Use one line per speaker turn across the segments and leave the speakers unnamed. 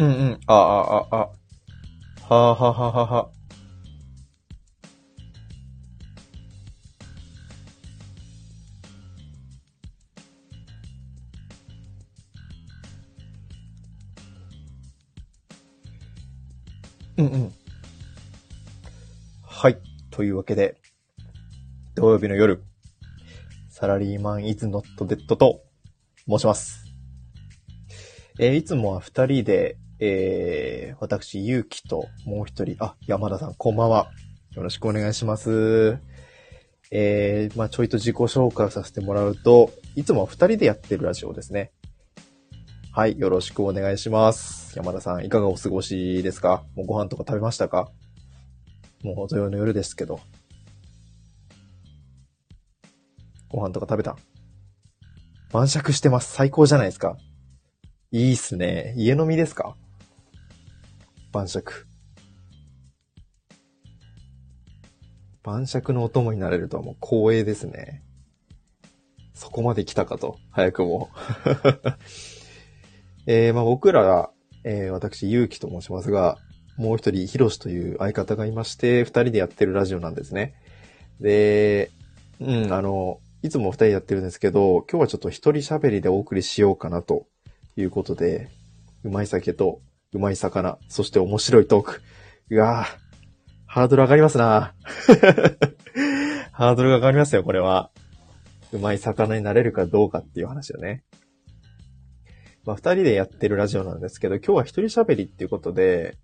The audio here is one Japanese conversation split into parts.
うんうん。あ、あ、あ、あ。はあ、はははは。うんうん。はい。というわけで、土曜日の夜、サラリーマンイズノットデッドと申します。えーいつもは二人で、えー、私、ゆうきともう一人、あ、山田さん、こんばんは。よろしくお願いします。えー、まあちょいと自己紹介させてもらうと、いつも二人でやってるラジオですね。はい、よろしくお願いします。山田さん、いかがお過ごしですか？もうご飯とか食べましたか？もう土曜の夜ですけど。ご飯とか食べた？晩酌してます。最高じゃないですか。いいっすね。家飲みですか？晩酌。晩酌のお供になれるとはもう光栄ですね。そこまで来たかと、早くも。えー、まあ僕ら、えー、私、ゆうきと申しますが、もう一人、ひろしという相方がいまして、二人でやってるラジオなんですね。で、うん、あの、いつも二人やってるんですけど、今日はちょっと一人喋りでお送りしようかなということで、うまい酒とうまい魚、そして面白いトーク。うわぁ、ハードル上がりますな ハードルが上がりますよ、これは。うまい魚になれるかどうかっていう話よね。まあ、二人でやってるラジオなんですけど、今日は一人喋りっていうことで、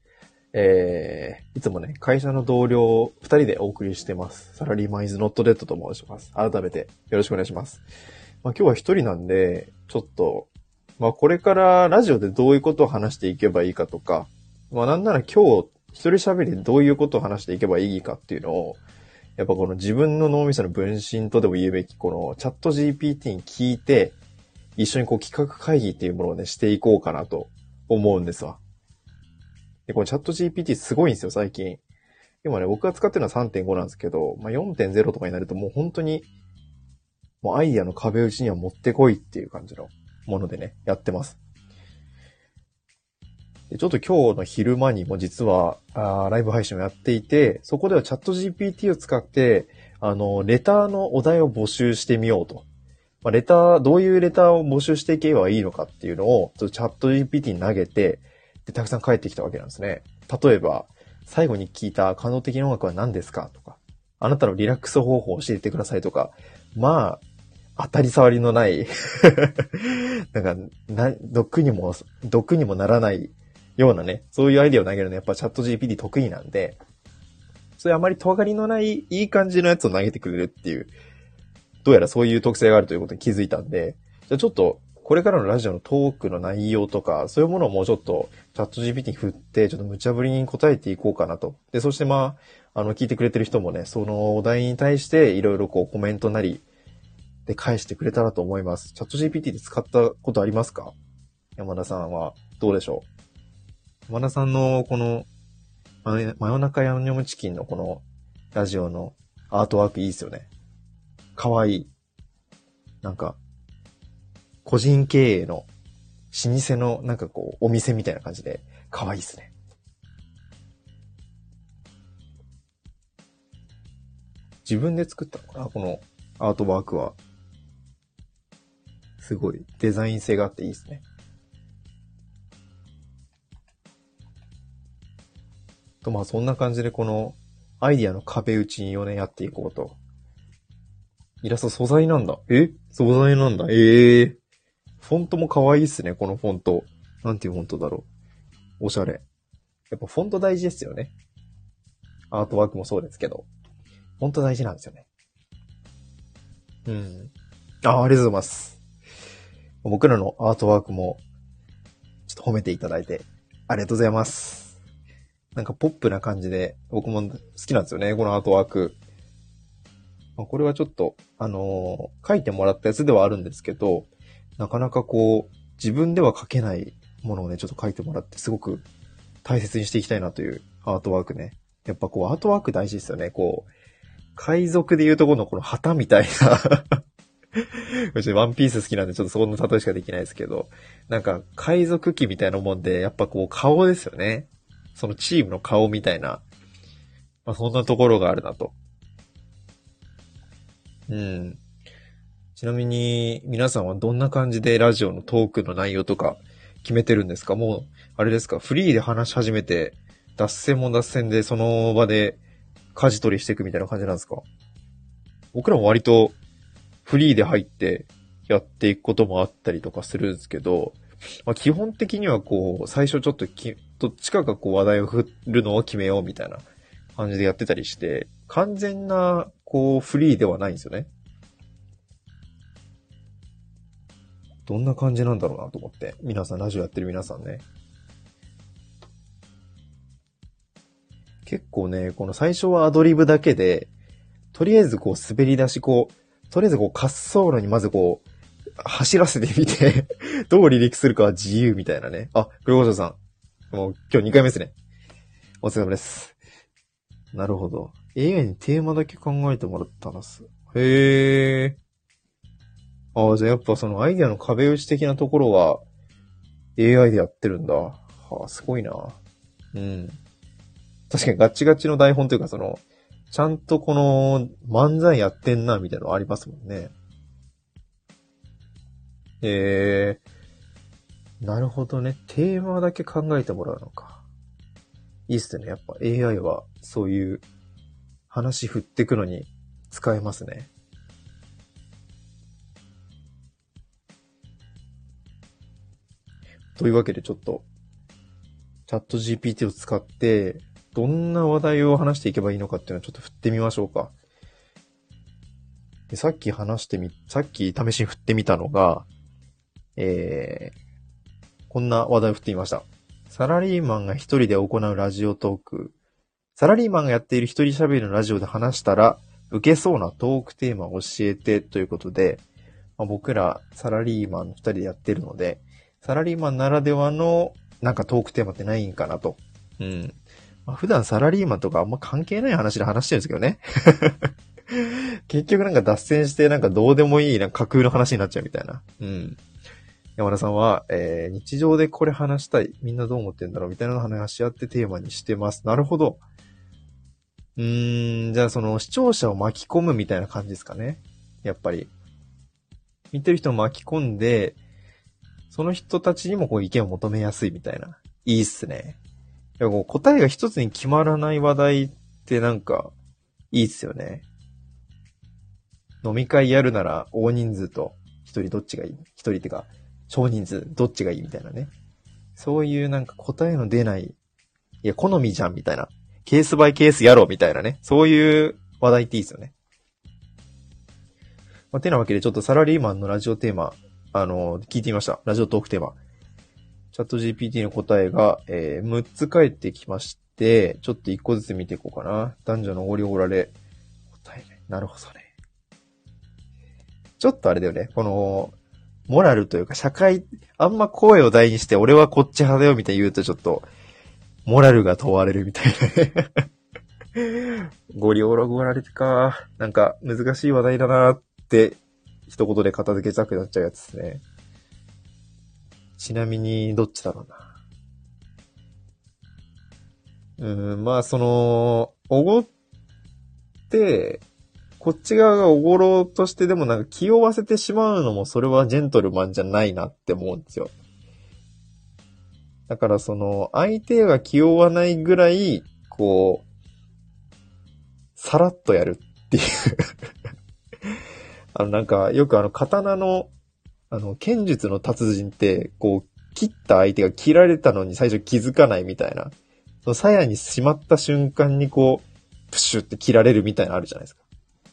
えー、いつもね、会社の同僚二人でお送りしてます。サラリーマンイズノットデッドと申します。改めてよろしくお願いします。まあ、今日は一人なんで、ちょっと、まあこれからラジオでどういうことを話していけばいいかとか、まあなんなら今日一人喋りでどういうことを話していけばいいかっていうのを、やっぱこの自分の脳みその分身とでも言うべき、このチャット GPT に聞いて、一緒にこう企画会議っていうものをね、していこうかなと思うんですわ。で、このチャット GPT すごいんですよ、最近。今ね、僕が使ってるのは3.5なんですけど、まあ、4.0とかになるともう本当に、もうアイディアの壁打ちには持ってこいっていう感じのものでね、やってます。でちょっと今日の昼間にも実はあライブ配信をやっていて、そこではチャット GPT を使って、あの、レターのお題を募集してみようと。まあ、レター、どういうレターを募集していけばいいのかっていうのを、ちょっとチャット GPT に投げて、で、たくさん返ってきたわけなんですね。例えば、最後に聞いた感動的な音楽は何ですかとか、あなたのリラックス方法を教えてくださいとか、まあ、当たり障りのない、なんか、な、毒にも、毒にもならないようなね、そういうアイディアを投げるのやっぱチャット GPT 得意なんで、そういうあまり尖りのない、いい感じのやつを投げてくれるっていう、どうやらそういう特性があるということに気づいたんで、じゃあちょっと、これからのラジオのトークの内容とか、そういうものをもうちょっとチャット GPT に振って、ちょっと無茶ぶりに答えていこうかなと。で、そしてまあ、あの、聞いてくれてる人もね、そのお題に対していろいろこうコメントなりで返してくれたらと思います。チャット GPT で使ったことありますか？山田さんはどうでしょう？山田さんのこの、真夜中ヤンニョムチキンのこのラジオのアートワークいいですよね。かわいい。なんか、個人経営の老舗のなんかこうお店みたいな感じでかわいいですね。自分で作ったのかな？このアートワークは。すごいデザイン性があっていいですね。と、まあそんな感じでこのアイディアの壁打ちをね、やっていこうと。イラスト素材なんだ。え？素材なんだ。ええフォントも可愛いっすね、このフォント。なんていうフォントだろう。おしゃれ。やっぱフォント大事ですよね。アートワークもそうですけど。フォント大事なんですよね。うん。あ、ありがとうございます。僕らのアートワークも、ちょっと褒めていただいて、ありがとうございます。なんかポップな感じで、僕も好きなんですよね、このアートワーク。まあこれはちょっと、あのー書いてもらったやつではあるんですけど、なかなかこう、自分では書けないものをね、ちょっと書いてもらって、すごく大切にしていきたいなというアートワークね。やっぱこう、アートワーク大事ですよね。こう、海賊でいうところのこの旗みたいな 別にワンピース好きなんでちょっとそこの例えしかできないですけど、なんか海賊機みたいなもんで、やっぱこう顔ですよね。そのチームの顔みたいな、まあそんなところがあるなと。うん。ちなみに、皆さんはどんな感じでラジオのトークの内容とか決めてるんですか？もう、あれですか？フリーで話し始めて、脱線も脱線でその場で舵取りしていくみたいな感じなんですか？僕らも割とフリーで入ってやっていくこともあったりとかするんですけど、まあ、基本的にはこう、最初ちょっとき、どっちかがこう話題を振るのを決めようみたいな感じでやってたりして、完全なこうフリーではないんですよね。どんな感じなんだろうなと思って。皆さん、ラジオやってる皆さんね。結構ね、この最初はアドリブだけで、とりあえずこう滑り出し、こう、とりあえずこう滑走路にまずこう、走らせてみて どう離陸するかは自由みたいなね。あ、黒ゴさん。もう今日2回目ですね。お疲れ様です。なるほど。AI にテーマだけ考えてもらったんです。へえ。ああ、じゃあやっぱそのアイデアの壁打ち的なところは AI でやってるんだ。はあ、すごいな。うん。確かにガチガチの台本というか、その、ちゃんとこの漫才やってんな、みたいなのありますもんね。えー、なるほどね。テーマだけ考えてもらうのか。いいっすね。やっぱ AI はそういう話振ってくのに使えますね。というわけでちょっと、チャット GPT を使って、どんな話題を話していけばいいのかっていうのをちょっと振ってみましょうか。でさっき話してみ、さっき試しに振ってみたのが、えー、こんな話題を振ってみました。サラリーマンが一人で行うラジオトーク。サラリーマンがやっている一人喋りのラジオで話したら、受けそうなトークテーマを教えてということで、まあ、僕らサラリーマン二人でやってるので、サラリーマンならではのなんかトークテーマってないんかなと。うん。まあ、普段サラリーマンとかあんま関係ない話で話してるんですけどね。結局なんか脱線してなんかどうでもいいなんか架空の話になっちゃうみたいな。うん。山田さんは、えー、日常でこれ話したい。みんなどう思ってんだろうみたいなの話し合ってテーマにしてます。なるほど。うーん、じゃあその視聴者を巻き込むみたいな感じですかね。やっぱり。見てる人を巻き込んで、その人たちにもこう意見を求めやすいみたいな。いいっすね。いや、こう答えが一つに決まらない話題ってなんか、いいっすよね。飲み会やるなら大人数と一人どっちがいい？一人ってか、少人数どっちがいいみたいなね。そういうなんか答えの出ない、いや、好みじゃんみたいな。ケースバイケースやろうみたいなね。そういう話題っていいっすよね。まあ、てなわけでちょっとサラリーマンのラジオテーマ、あの、聞いてみました。ラジオトークテーマ。チャット GPT の答えが、えー、6つ返ってきまして、ちょっと1個ずつ見ていこうかな。男女のおごりおられ。答えね。なるほどね。ちょっとあれだよね。この、モラルというか社会、あんま声を大にして俺はこっち派だよみたいに言うとちょっと、モラルが問われるみたいなね。ごりおろごられてか。なんか難しい話題だなって、一言で片付けたくなっちゃうやつですね。ちなみに、どっちだろうな。うん、まあ、その、おごって、こっち側がおごろうとしてでもなんか気負わせてしまうのもそれはジェントルマンじゃないなって思うんですよ。だからその、相手が気負わないぐらい、こう、さらっとやるっていう あのなんか、よくあの、刀のあの、剣術の達人って、こう、切った相手が切られたのに最初気づかないみたいな。その鞘にしまった瞬間にこう、プシュって切られるみたいなのあるじゃないですか。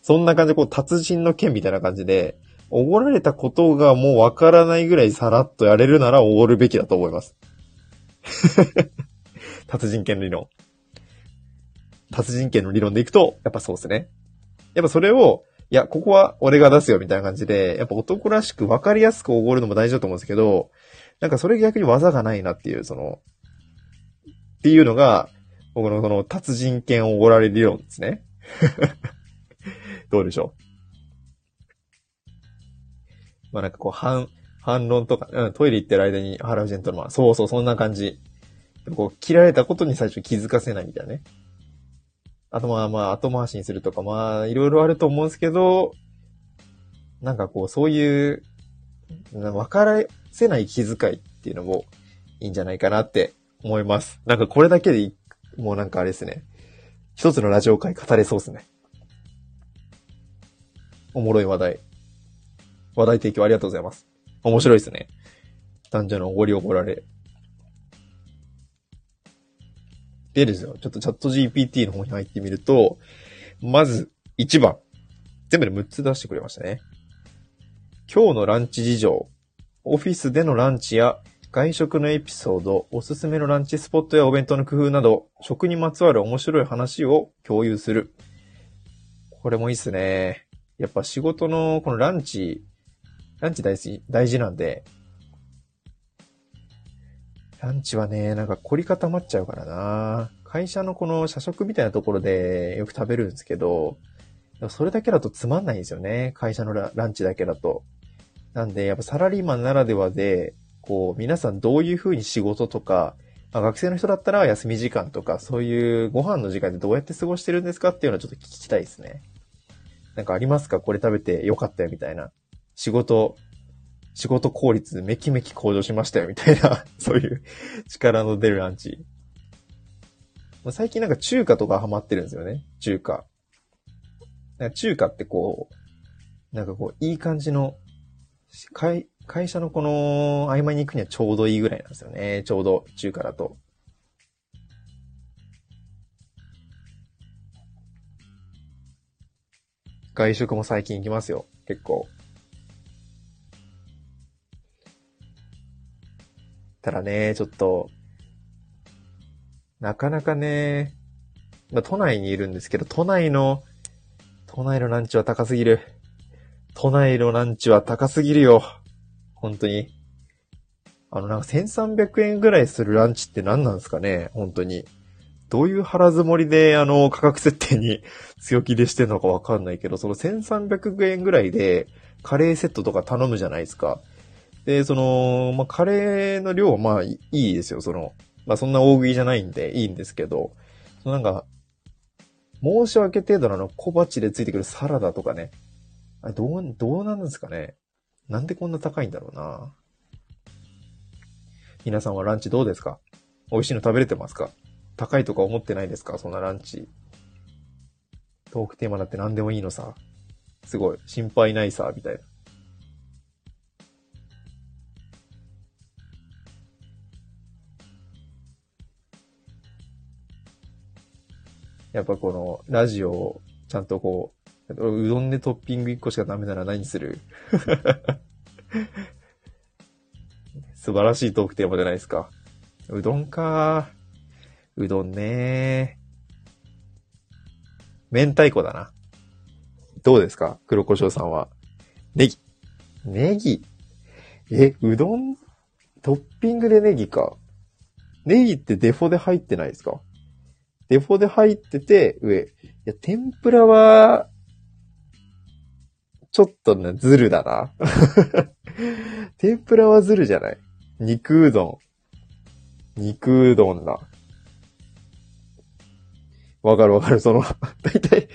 そんな感じでこう、達人の剣みたいな感じで、おごられたことがもうわからないぐらいさらっとやれるならおごるべきだと思います。達人剣理論。達人剣の理論でいくと、やっぱそうですね。やっぱそれを、いや、ここは俺が出すよみたいな感じで、やっぱ男らしく分かりやすくおごるのも大事だと思うんですけど、なんかそれ逆に技がないなっていう、その、っていうのが、僕のその達人権をおごられる理論ですね。どうでしょう？まあなんかこう、反、反論とか、うん、トイレ行ってる間に払うジェントルマン。そうそう、そんな感じ。こう、切られたことに最初気づかせないみたいなね。あとまあまあ、後回しにするとか、まあ、いろいろあると思うんですけど、なんかこう、そういう、分からせない気遣いっていうのもいいんじゃないかなって思います。なんかこれだけで、もうなんかあれですね。一つのラジオ会語れそうですね。おもろい話題。話題提供ありがとうございます。面白いですね。男女のおごりおごられ。でですよ、ちょっとチャット GPT の方に入ってみると、まず1番。全部で6つ出してくれましたね。今日のランチ事情。オフィスでのランチや外食のエピソード、おすすめのランチスポットやお弁当の工夫など、食にまつわる面白い話を共有する。これもいいっすね。やっぱ仕事のこのランチ、ランチ大事、大事なんで、ランチはね、なんか凝り固まっちゃうからな。会社のこの社食みたいなところでよく食べるんですけど、それだけだとつまんないんですよね。会社のランチだけだと。なんで、やっぱサラリーマンならではで、こう、皆さんどういう風に仕事とか、まあ、学生の人だったら休み時間とか、そういうご飯の時間でどうやって過ごしてるんですかっていうのはちょっと聞きたいですね。なんかありますか？これ食べてよかったよみたいな。仕事仕事効率めきめき向上しましたよ、みたいな そういう力の出るランチ。最近なんか中華とかハマってるんですよね。中華。中華ってこう、なんかこう、いい感じの、会、会社のこの合間に行くにはちょうどいいぐらいなんですよね。ちょうど中華だと。外食も最近行きますよ。結構。ただね、ちょっと、なかなかね、まあ、都内にいるんですけど、都内の、都内のランチは高すぎる。都内のランチは高すぎるよ。本当に。あの、なんか1300円ぐらいするランチって何なんですかね？本当に。どういう腹積もりで、あの、価格設定に 強気でしてんのかわかんないけど、その1300円ぐらいで、カレーセットとか頼むじゃないですか。で、その、まあ、カレーの量はまあいいですよ、その、まあ、そんな大食いじゃないんでいいんですけど、そのなんか、申し訳程度のあの小鉢でついてくるサラダとかね、あれどう、どうなんですかねなんでこんな高いんだろうな皆さんはランチどうですか？美味しいの食べれてますか？高いとか思ってないですか？そんなランチ。トークテーマだって何でもいいのさ。すごい。心配ないさ、みたいな。やっぱこの、ラジオをちゃんとこう、うどんでトッピング1個しかダメなら何する？素晴らしいトークテーマじゃないですか。うどんかうどんね明太子だな。どうですか？黒胡椒さんは。ネギ。ネギ？え、うどん？トッピングでネギか。ネギってデフォで入ってないですか？デフォで入ってて、上。いや、天ぷらは、ちょっとね、ズルだな。天ぷらはズルじゃない肉うどん。肉うどんだ。わかるわかる。その、だいたい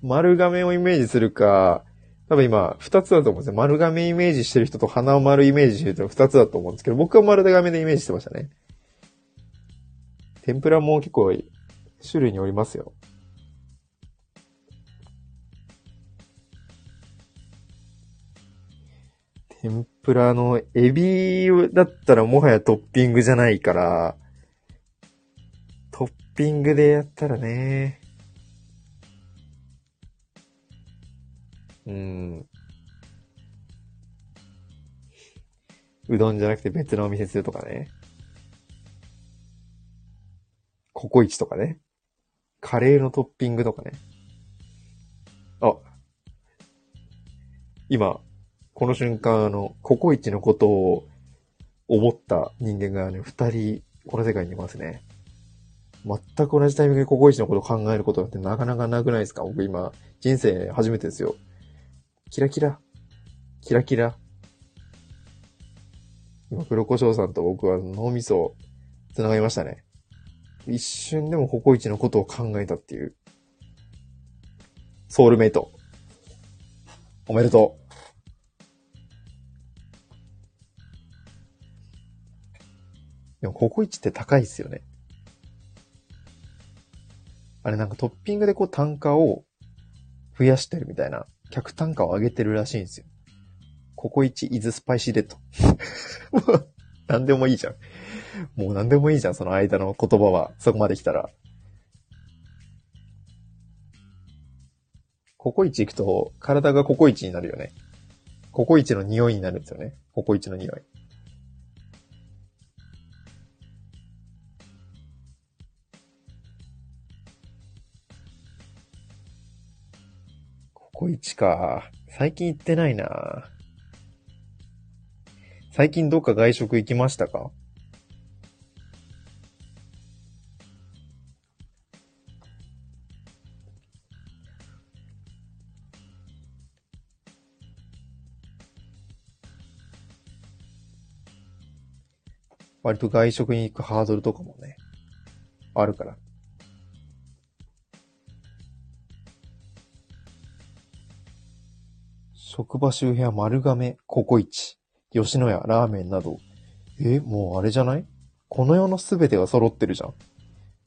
丸亀をイメージするか、多分今、二つだと思うんですよ。丸亀イメージしてる人と鼻を丸イメージしてる人二つだと思うんですけど、僕は丸亀でイメージしてましたね。天ぷらも結構種類によりますよ。天ぷらのエビだったらもはやトッピングじゃないから、トッピングでやったらね。うん。うどんじゃなくて別のお店するとかね。ココイチとかね。カレーのトッピングとかね。あ、今、この瞬間、あの、ココイチのことを思った人間がね、二人、この世界にいますね。全く同じタイミングでココイチのことを考えることってなかなかなくないですか？僕今、人生初めてですよ。キラキラ。キラキラ。今、黒胡椒さんと僕は脳みそ、繋がりましたね。一瞬でもココイチのことを考えたっていう。ソウルメイト。おめでとう。でも、ココイチって高いっすよね。あれなんかトッピングでこう単価を増やしてるみたいな、客単価を上げてるらしいんですよ。ココイチイズスパイシーレッド。もう、なんでもいいじゃん。もうなんでもいいじゃん、その間の言葉は。そこまで来たら。ココイチ行くと、体がココイチになるよね。ココイチの匂いになるんですよね。ココイチの匂い。ココイチか。最近行ってないな最近どっか外食行きましたか？割と外食に行くハードルとかもね、あるから。職場周辺は丸亀、ココイチ、吉野家、ラーメンなど。え、もうあれじゃない？この世のすべてが揃ってるじゃん。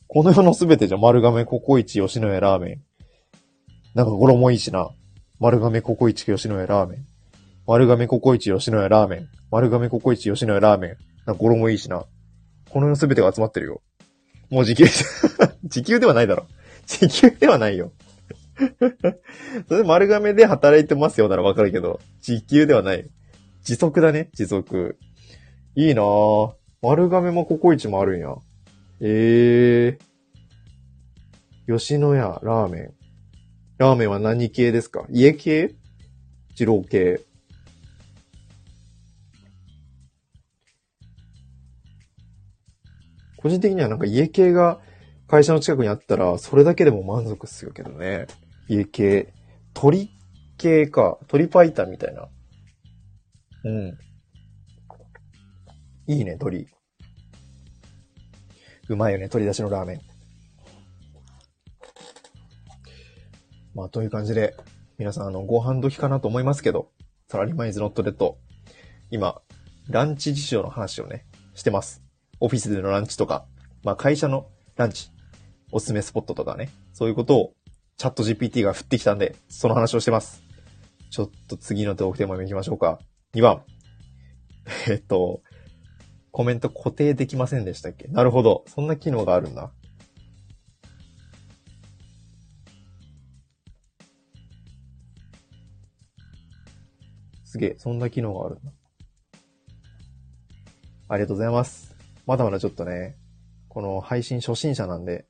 この世のすべてじゃん。丸亀、ココイチ、吉野家、ラーメン。なんか語呂もいいしな。丸亀、ココイチ、吉野家、ラーメン。丸亀、ココイチ、吉野家、ラーメン。丸亀、ココイチ、吉野家、ラーメン。な語呂もいいしな。この世のすべてが集まってるよ。もう時給、時給ではないだろ。時給ではないよ。それで丸亀で働いてますよならわかるけど、時給ではない。時速だね、時速。いいなぁ。丸亀もココイチもあるんや。ええー。吉野家、ラーメン。ラーメンは何系ですか？家系？二郎系。個人的にはなんか家系が会社の近くにあったら、それだけでも満足っすよけどね。家系。鳥系か。鳥パイタンみたいな。うん。いいね、鳥。うまいよね、鶏出しのラーメン。まあ、という感じで、皆さん、あの、ご飯時かなと思いますけど、サラリーマンイズノットレッド。今、ランチ事情の話をね、してます。オフィスでのランチとか、まあ、会社のランチ、おすすめスポットとかね、そういうことをチャット GPT が降ってきたんで、その話をしてます。ちょっと次のトークテーマに行きましょうか。2番。えっと、コメント固定できませんでしたっけ？なるほど。そんな機能があるんだ。すげえ、そんな機能があるんだ。ありがとうございます。まだまだちょっとね、この配信初心者なんで、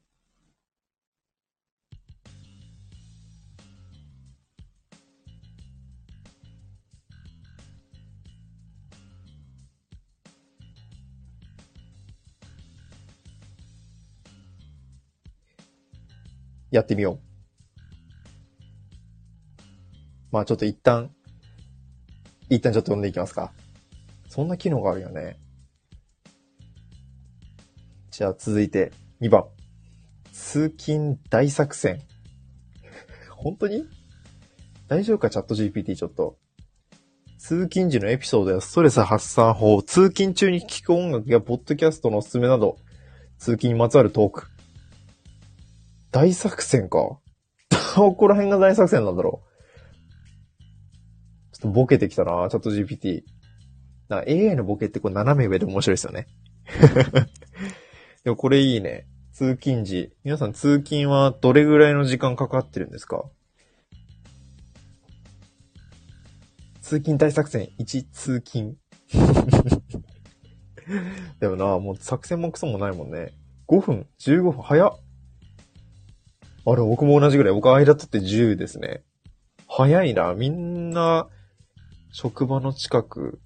やってみよう。まあちょっと一旦、一旦ちょっと読んでいきますか。そんな機能があるよね。じゃあ続いて2番。通勤大作戦。本当に？大丈夫かチャット GPT ちょっと。通勤時のエピソードやストレス発散法、通勤中に聴く音楽やポッドキャストのおすすめなど、通勤にまつわるトーク。大作戦か。どこら辺が大作戦なんだろう。ちょっとボケてきたな、チャット GPT。な AI のボケってこう斜め上で面白いですよね。でもこれいいね。通勤時。皆さん通勤はどれぐらいの時間かかってるんですか？通勤大作戦1通勤。でもな、もう作戦もクソもないもんね。5分、15分、早っ。あれ、僕も同じぐらい。僕間取って10ですね。早いな。みんな、職場の近く。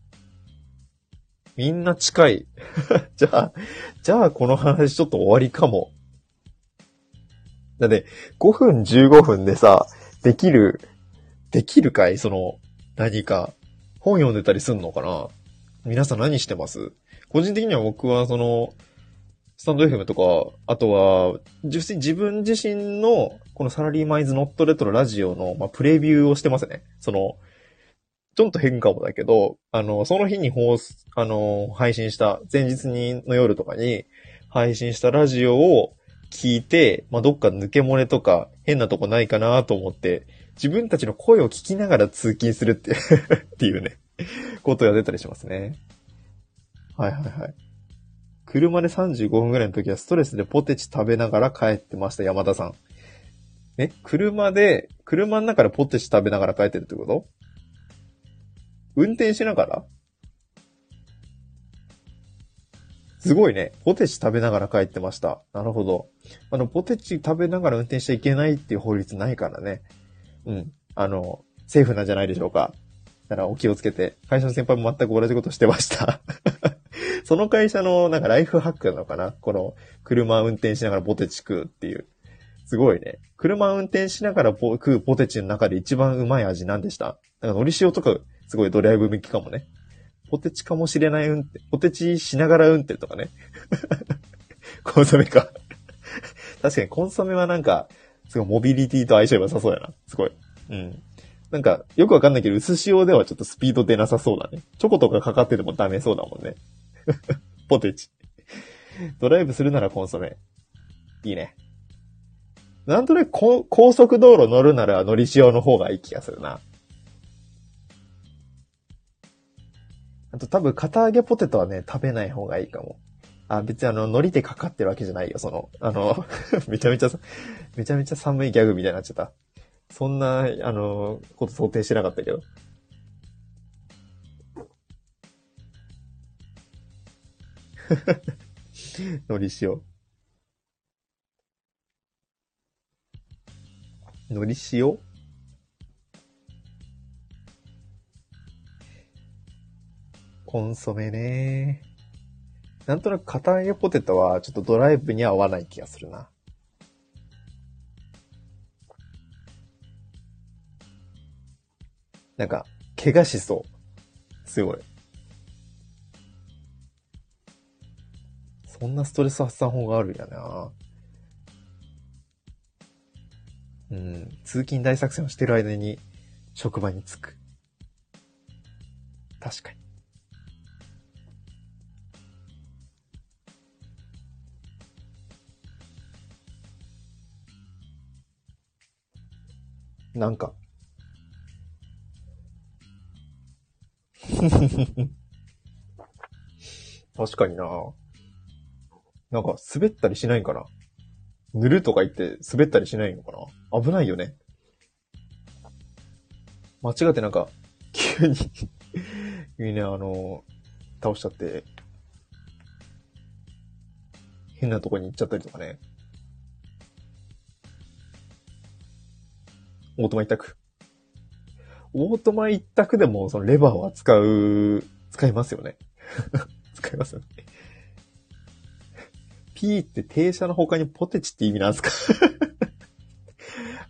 みんな近い。じゃあ、じゃあこの話ちょっと終わりかも。だって、5分15分でさ、できる、できるかい？その、何か、本読んでたりすんのかな？皆さん何してます？個人的には僕はその、スタンド FM とか、あとは、実際自分自身の、このサラリーマイズノットレトロラジオの、まあ、プレビューをしてますね。その、ちょっと変かもだけど、あの、その日に放送、あの、配信した、前日にの夜とかに配信したラジオを聞いて、まあ、どっか抜け漏れとか変なとこないかなと思って、自分たちの声を聞きながら通勤するって っていうね、ことやってたりしますね。はいはいはい。車で35分ぐらいの時はストレスでポテチ食べながら帰ってました、山田さん。え車で、車の中でポテチ食べながら帰ってるってこと？運転しながら？すごいね。ポテチ食べながら帰ってました。なるほど。あの、ポテチ食べながら運転しちゃいけないっていう法律ないからね。うん。あの、セーフなんじゃないでしょうか。だからお気をつけて。会社の先輩も全く同じことしてました。その会社のなんかライフハックなのかな？この車運転しながらポテチ食うっていう。すごいね。車運転しながら食うポテチの中で一番うまい味なんでした？なんか海苔塩とかすごいドライブ向きかもね。ポテチかもしれない運転。ポテチしながら運転とかね。コンソメか確かにコンソメはなんか、すごいモビリティと相性良さそうやな。すごい。うん。なんか、よくわかんないけど、薄塩ではちょっとスピード出なさそうだね。チョコとかかかっててもダメそうだもんね。ポテチ。ドライブするならコンソメ。いいね。なんとなく高速道路乗るならのり塩の方がいい気がするな。あと多分、片揚げポテトはね、食べない方がいいかも。あ、別にあの、海苔でかかってるわけじゃないよ、その、あの、めちゃめちゃ、めちゃめちゃ寒いギャグみたいになっちゃった。そんな、あの、こと想定してなかったけど。海苔塩。海苔塩？コンソメね。なんとなく片揚げポテトはちょっとドライブには合わない気がするな。なんか、怪我しそう。すごい。そんなストレス発散法があるんやな。うん。通勤大作戦をしてる間に職場に着く。確かに。なんか。確かにななんか滑ったりしないんかな？塗るとか言って滑ったりしないのかな？危ないよね。間違ってなんか、急に 急にね、あの、倒しちゃって、変なとこに行っちゃったりとかね。オートマ一択。オートマ一択でも、そのレバーは使う、使いますよね。使いますよね。P って停車の他にポテチって意味なんですか？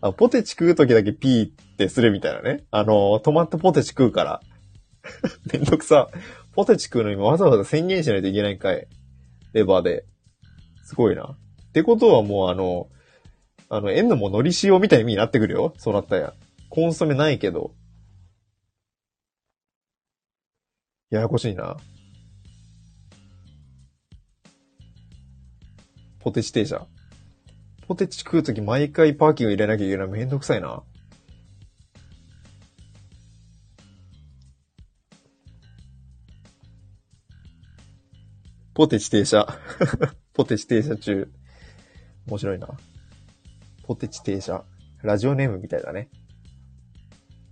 あポテチ食うときだけ P ってするみたいなね。あの、止まってポテチ食うから。めんどくさ。ポテチ食うのにわざわざ宣言しないといけないんかい。レバーで。すごいな。ってことはもうあの、あの、N ものり塩みたいな意味になってくるよ。そうなったや。コンソメないけど。ややこしいな。ポテチ停車。ポテチ食うとき毎回パーキング入れなきゃいけない。めんどくさいな。ポテチ停車。ポテチ停車中。面白いな。ポテチ停車。ラジオネームみたいだね。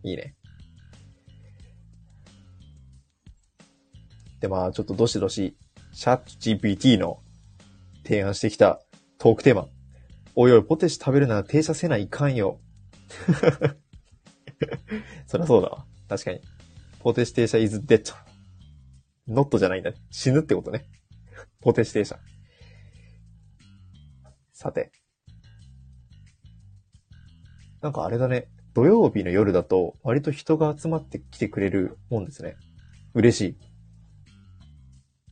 いいね。で、まあ、ちょっとどしどし、チャット GPT の提案してきたトークテーマ。おいおい、ポテチ食べるなら停車せないかんよ。そりゃそうだわ。確かに。ポテチ停車 is dead. not じゃないんだ。死ぬってことね。ポテチ停車。さて。なんかあれだね。土曜日の夜だと割と人が集まってきてくれるもんですね。嬉しい。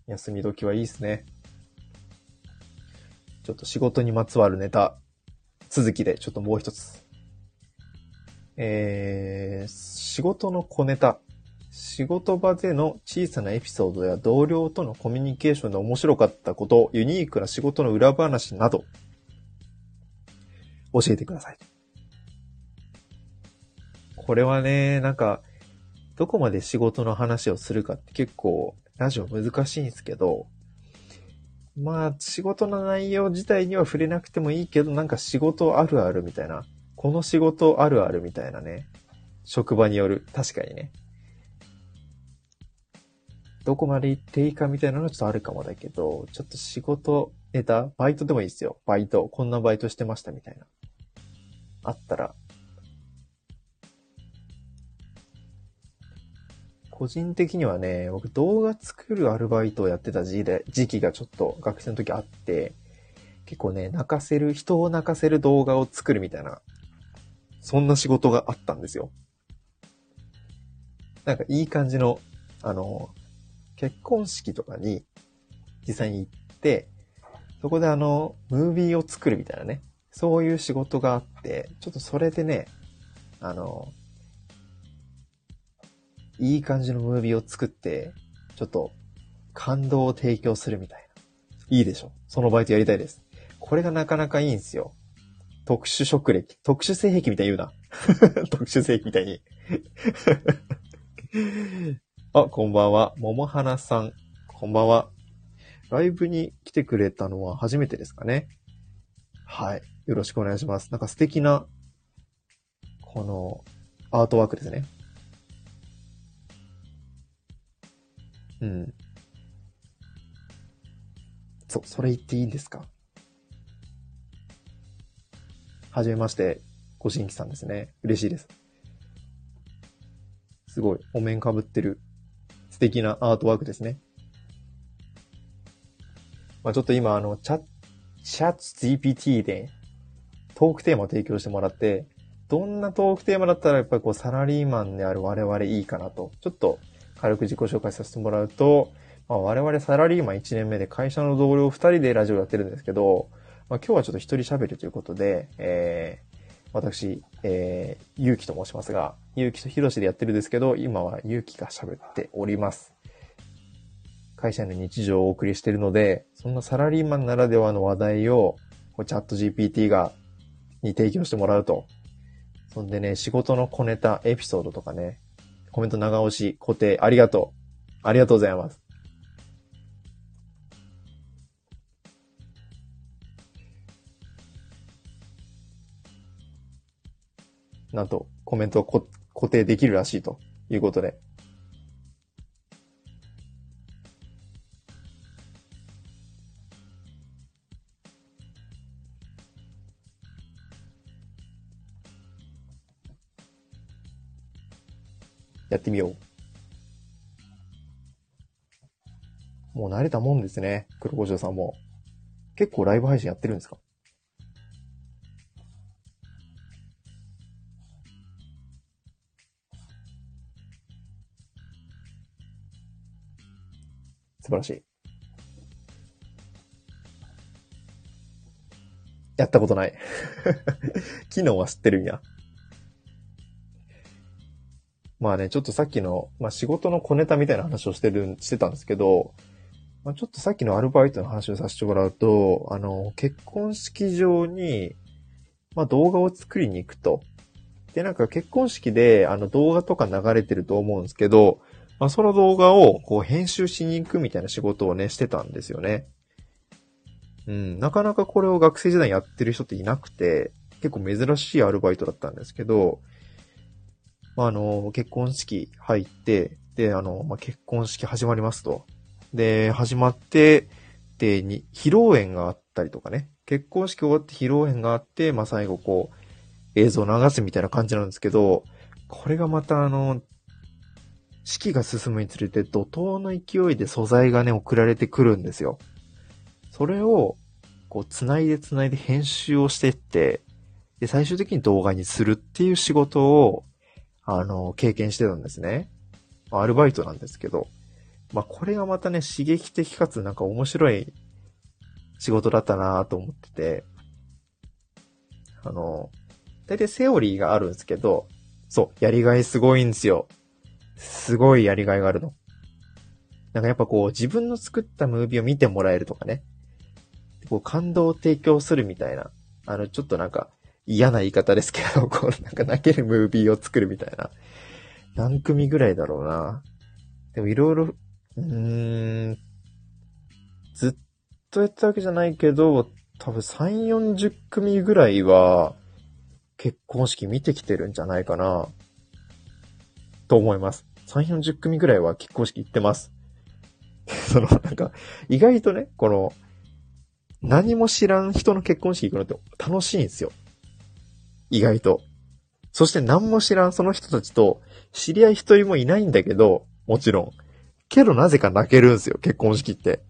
休み時はいいですね。ちょっと仕事にまつわるネタ、続きでちょっともう一つ。えー、仕事の小ネタ。仕事場での小さなエピソードや同僚とのコミュニケーションで面白かったこと、ユニークな仕事の裏話など、教えてください。これはね、なんか、どこまで仕事の話をするかって結構、ラジオ難しいんですけど、まあ、仕事の内容自体には触れなくてもいいけど、なんか仕事あるあるみたいな、この仕事あるあるみたいなね、職場による、確かにね。どこまで行っていいかみたいなのはちょっとあるかもだけど、ちょっと仕事ネタ、バイトでもいいですよ。バイト、こんなバイトしてましたみたいな。あったら。個人的にはね、僕動画作るアルバイトをやってた時で時期がちょっと学生の時あって、結構ね、泣かせる、人を泣かせる動画を作るみたいな、そんな仕事があったんですよ。なんかいい感じの、あの、結婚式とかに実際に行って、そこであの、ムービーを作るみたいなね、そういう仕事があって、ちょっとそれでね、あの、いい感じのムービーを作って、ちょっと感動を提供するみたいな。いいでしょ？そのバイトやりたいです。これがなかなかいいんすよ。特殊職歴。特殊性癖みたいに言うな。特殊性癖みたいに あ、こんばんは。桃花さん。こんばんは。ライブに来てくれたのは初めてですかね。はい。よろしくお願いします。なんか素敵な、この、アートワークですね。うん。そ、それ言っていいんですか？はじめまして、ご新規さんですね。嬉しいです。すごい、お面かぶってる素敵なアートワークですね。まあ、ちょっと今、あの、チャ、チャッツ GPT でトークテーマを提供してもらって、どんなトークテーマだったらやっぱりこうサラリーマンである我々いいかなと、ちょっと軽く自己紹介させてもらうと、まあ、我々サラリーマン1年目で会社の同僚2人でラジオやってるんですけど、まあ、今日はちょっと一人喋るということで、え私、えー、ゆうきと申しますが、ゆうきとひろしでやってるんですけど、今はゆうきが喋っております。会社の日常をお送りしているので、そんなサラリーマンならではの話題を、チャット GPT が、に提供してもらうと。そんでね、仕事の小ネタ、エピソードとかね、コメント長押し、固定、ありがとう。ありがとうございます。なんとコメントを固定できるらしいということで。やってみよう。もう慣れたもんですね。黒五条さんも。結構ライブ配信やってるんですか？素晴らしい。やったことない。機能は知ってるんや。まあね、ちょっとさっきの、まあ仕事の小ネタみたいな話をしてる、してたんですけど、まあ、ちょっとさっきのアルバイトの話をさせてもらうと、あの、結婚式場に、まあ動画を作りに行くと。で、なんか結婚式で、あの動画とか流れてると思うんですけど、まあ、その動画をこう編集しに行くみたいな仕事をね、してたんですよね。うん、なかなかこれを学生時代やってる人っていなくて、結構珍しいアルバイトだったんですけど、まあ、あの、結婚式入って、で、あの、まあ、結婚式始まりますと。で、始まって、で、に、披露宴があったりとかね。結婚式終わって披露宴があって、まあ、最後こう、映像流すみたいな感じなんですけど、これがまたあの、式が進むにつれて怒涛の勢いで素材がね、送られてくるんですよ。それを、こう、繋いで繋いで編集をしてって、で、最終的に動画にするっていう仕事を、あの、経験してたんですね。アルバイトなんですけど。まあ、これがまたね、刺激的かつなんか面白い仕事だったなと思ってて、あの、大体セオリーがあるんですけど、そう、やりがいすごいんですよ。すごいやりがいがあるの。なんかやっぱこう自分の作ったムービーを見てもらえるとかね。こう感動を提供するみたいな。あの、ちょっとなんか嫌な言い方ですけど、こうなんか泣けるムービーを作るみたいな。何組ぐらいだろうな。でもいろいろ、うーん、ずっとやったわけじゃないけど、多分3、40組ぐらいは結婚式見てきてるんじゃないかな。と思います。3、40組ぐらいは結婚式行ってます。その、なんか、意外とね、この、何も知らん人の結婚式行くのって楽しいんですよ。意外と。そして何も知らんその人たちと知り合い一人もいないんだけど、もちろん。けどなぜか泣けるんすよ、結婚式って。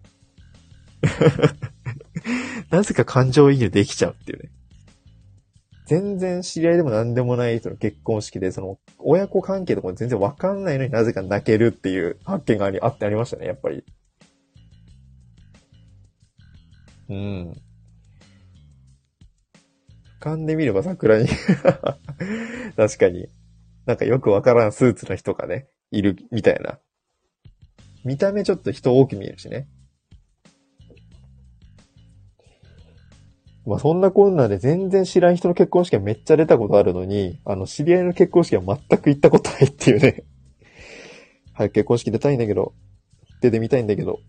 なぜか感情移入できちゃうっていうね。全然知り合いでも何でもない人の結婚式で、その、親子関係とかも全然わかんないのになぜか泣けるっていう発見があり、あってありましたね、やっぱり。うん。俯瞰で見れば桜に 確かに。なんかよくわからんスーツの人がね、いるみたいな。見た目ちょっと人多く見えるしね。まあそんなこんなで全然知らん人の結婚式はめっちゃ出たことあるのに、あの、知り合いの結婚式は全く行ったことないっていうね。はい、結婚式出たいんだけど、出てみたいんだけど、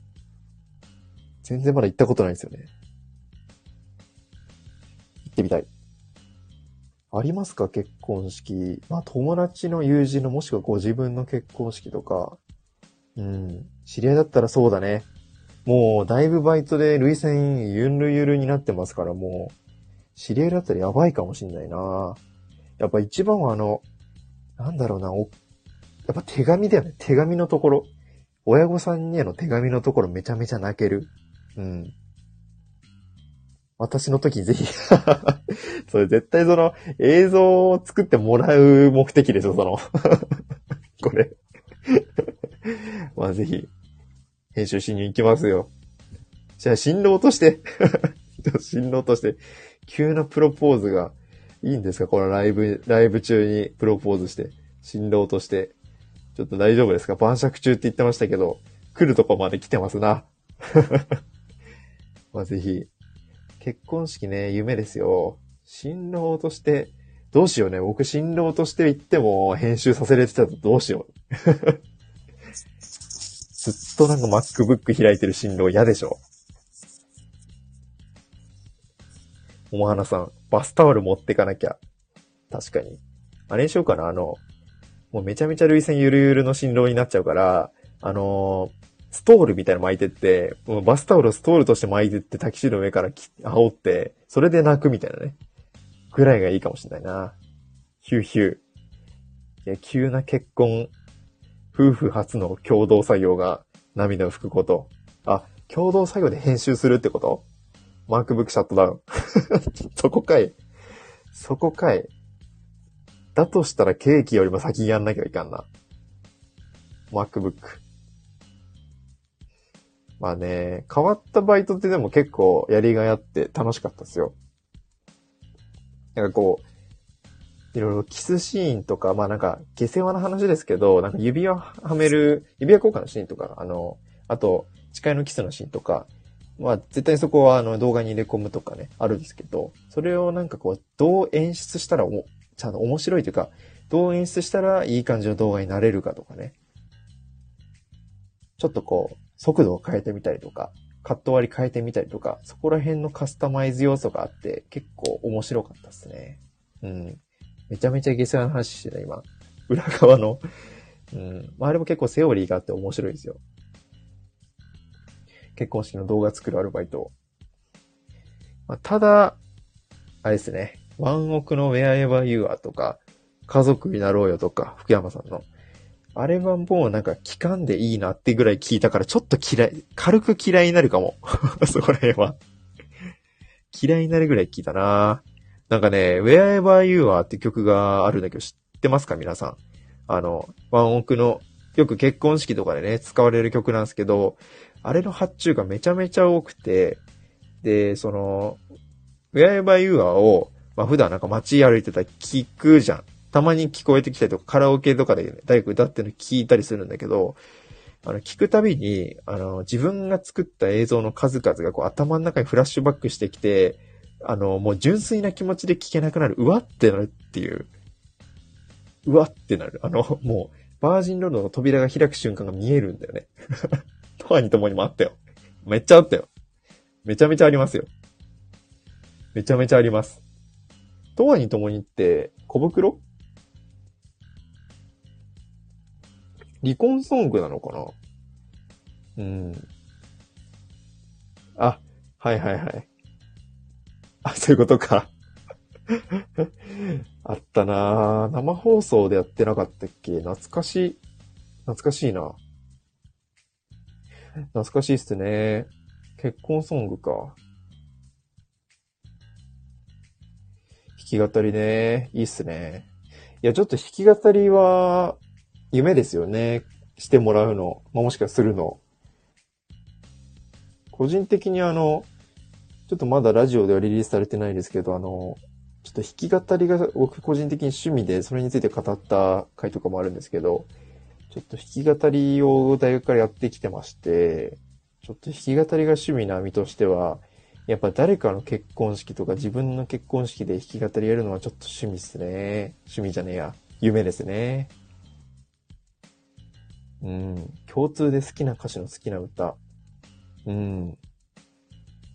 全然まだ行ったことないんですよね。行ってみたい。ありますか？結婚式。まあ友達の友人のもしくはご自分の結婚式とか。うん。知り合いだったらそうだね。もう、だいぶバイトで累戦ゆんるゆるになってますから、もう、知り合いだったらやばいかもしんないなやっぱ一番はあの、なんだろうな、お、やっぱ手紙だよね。手紙のところ。親御さんへの手紙のところめちゃめちゃ泣ける。うん。私の時ぜひ。それ絶対その映像を作ってもらう目的でしょ、その。これ。まあぜひ、編集しに行きますよ。じゃあ、新郎として。新郎として、急なプロポーズがいいんですか？このライブ、ライブ中にプロポーズして、新郎として。ちょっと大丈夫ですか？晩酌中って言ってましたけど、来るとこまで来てますな。まあ、ぜひ、結婚式ね、夢ですよ。新郎として、どうしようね。僕、新郎として行っても、編集させれてたらどうしよう。ずっとなんか MacBook 開いてる新郎嫌でしょおもはなさん、バスタオル持ってかなきゃ。確かに。あれにしようかな、あの、もうめちゃめちゃ類線ゆるゆるの新郎になっちゃうから、あのー、ストールみたいなの巻いてって、バスタオルをストールとして巻いてってタキシードの上から煽って、それで泣くみたいなね。ぐらいがいいかもしれないな。ヒューヒュー。いや、急な結婚夫婦初の共同作業が涙を拭くこと。あ、共同作業で編集するってこと？マークブックシャットダウン。そこかい。そこかい。だとしたらケーキよりも先にやんなきゃいかんな。MacBook。まあね、変わったバイトってでも結構やりがいあって楽しかったですよ。なんかこう、いろいろキスシーンとか、まあなんか、下世話な話ですけど、なんか指輪はめる、指輪交換のシーンとか、あの、あと、誓いのキスのシーンとか、まあ絶対そこはあの動画に入れ込むとかね、あるんですけど、それをなんかこう、どう演出したらお、ちゃんと面白いというか、どう演出したらいい感じの動画になれるかとかね。ちょっとこう、速度を変えてみたりとか、カット割り変えてみたりとか、そこら辺のカスタマイズ要素があって、結構面白かったですね。うん。めちゃめちゃ下世話な話してた、今。裏側の。うん。まあ、あれも結構セオリーがあって面白いですよ。結婚式の動画作るアルバイト。まあ、ただ、あれですね。ワンオクの Wherever You Are とか、家族になろうよとか、福山さんの。あれはもうなんか期間でいいなってぐらい聞いたからちょっと嫌い、軽く嫌いになるかも。そこら辺は。嫌いになるぐらい聞いたななんかね、Wherever You Are って曲があるんだけど、知ってますか皆さん？あの、ワンオクのよく結婚式とかでね、使われる曲なんですけど、あれの発注がめちゃめちゃ多くて、で、その、Wherever You Are を、まあ普段なんか街歩いてたら聞くじゃん。たまに聞こえてきたりとか、カラオケとかで、ね、誰か歌ってるの聞いたりするんだけど、あの、聞くたびに、あの、自分が作った映像の数々がこう頭の中にフラッシュバックしてきて、あの、もう純粋な気持ちで聞けなくなる。うわってなるっていう。うわってなる。あの、もう、バージンロードの扉が開く瞬間が見えるんだよね。トアにともにもあったよ。めっちゃあったよ。めちゃめちゃありますよ。めちゃめちゃあります。トアにともにって、小袋離婚ソングなのかな？うん。あ、はいはいはい。あ、そういうことか。あったなぁ。生放送でやってなかったっけ？懐かしい。懐かしいな。懐かしいっすね。結婚ソングか。弾き語りね。いいっすね。いや、ちょっと弾き語りは、夢ですよね。してもらうの。まあ、もしかするの。個人的にあの、ちょっとまだラジオではリリースされてないですけど、あの、ちょっと弾き語りが僕個人的に趣味でそれについて語った回とかもあるんですけど、ちょっと弾き語りを大学からやってきてまして、ちょっと弾き語りが趣味な身としては、やっぱ誰かの結婚式とか自分の結婚式で弾き語りやるのはちょっと趣味っすね。趣味じゃねえや。夢ですね。うん。共通で好きな歌手の好きな歌。うん。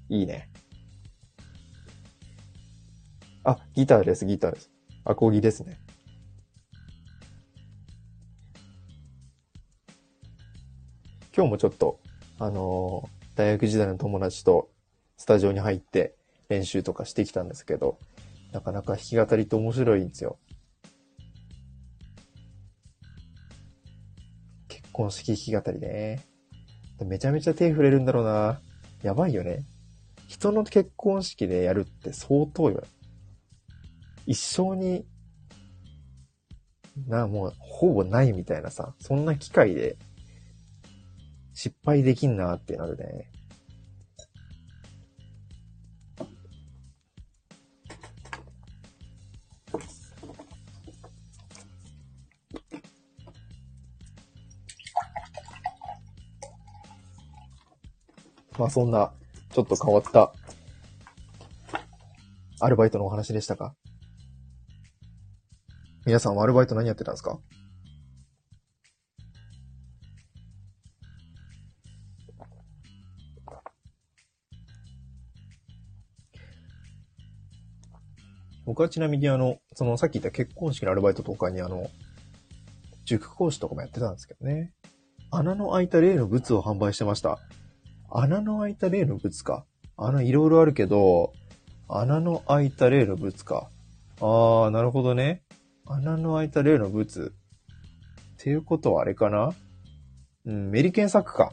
いいね。あ、ギターです、ギターです。アコギですね。今日もちょっと、あのー、大学時代の友達とスタジオに入って練習とかしてきたんですけど、なかなか弾き語りって面白いんですよ。結婚式弾き語りね。めちゃめちゃ手触れるんだろうな。やばいよね。人の結婚式でやるって相当よ。一生に、な、もう、ほぼないみたいなさ、そんな機会で失敗できんなってなるね。まあそんな、ちょっと変わったアルバイトのお話でしたか？皆さんはアルバイト何やってたんですか？僕はちなみにあの、そのさっき言った結婚式のアルバイトとかにあの、塾講師とかもやってたんですけどね。穴の開いた例の物を販売してました。穴の開いた例の物か。あの、いろいろあるけど、穴の開いた例の物か。あー、なるほどね。穴の開いた例の物。っていうことはあれかな？うん、メリケンサックか。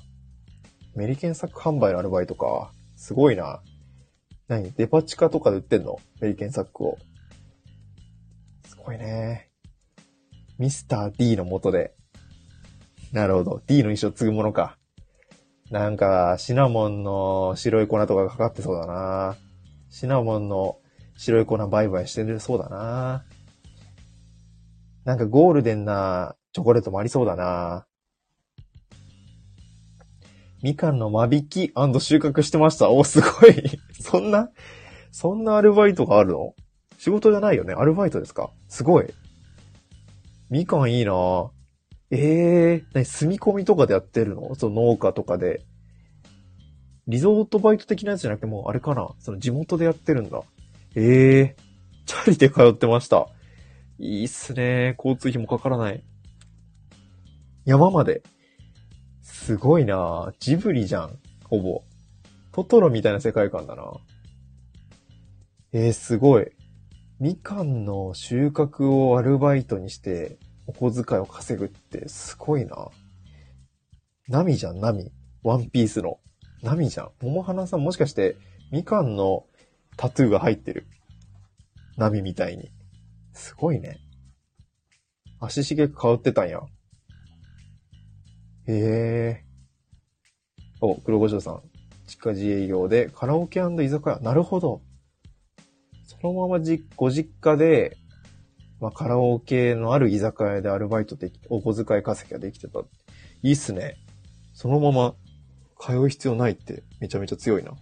メリケンサック販売のアルバイトか。すごいな。何？デパ地下とかで売ってんの？メリケンサックを。すごいね。ミスター D の元で。なるほど。D の衣装継ぐものか。なんか、シナモンの白い粉とかかかってそうだな。シナモンの白い粉売買してるそうだな。なんかゴールデンなチョコレートもありそうだな。みかんの間引き収穫してました。お、すごい。そんな、そんなアルバイトがあるの？仕事じゃないよね？アルバイトですか？すごい。みかんいいなええー、何、住み込みとかでやってるの？その農家とかで。リゾートバイト的なやつじゃなくてもう、あれかな？その地元でやってるんだ。ええー、チャリで通ってました。いいっすね。交通費もかからない。山まで。すごいなジブリじゃん。ほぼ。トトロみたいな世界観だな。えー、すごい。みかんの収穫をアルバイトにして、お小遣いを稼ぐってすごいな。ナミじゃん、ナミ。ワンピースの。ナミじゃん。桃花さんもしかして、みかんのタトゥーが入ってる？ナミみたいに。すごいね。足しげく香ってたんや。へえ。お、黒五条さん。近自営業でカラオケ居酒屋。なるほど。そのままじ、ご実家で、まあ、カラオケのある居酒屋でアルバイトでき、お小遣い稼ぎができてた。いいっすね。そのまま通う必要ないってめちゃめちゃ強いな。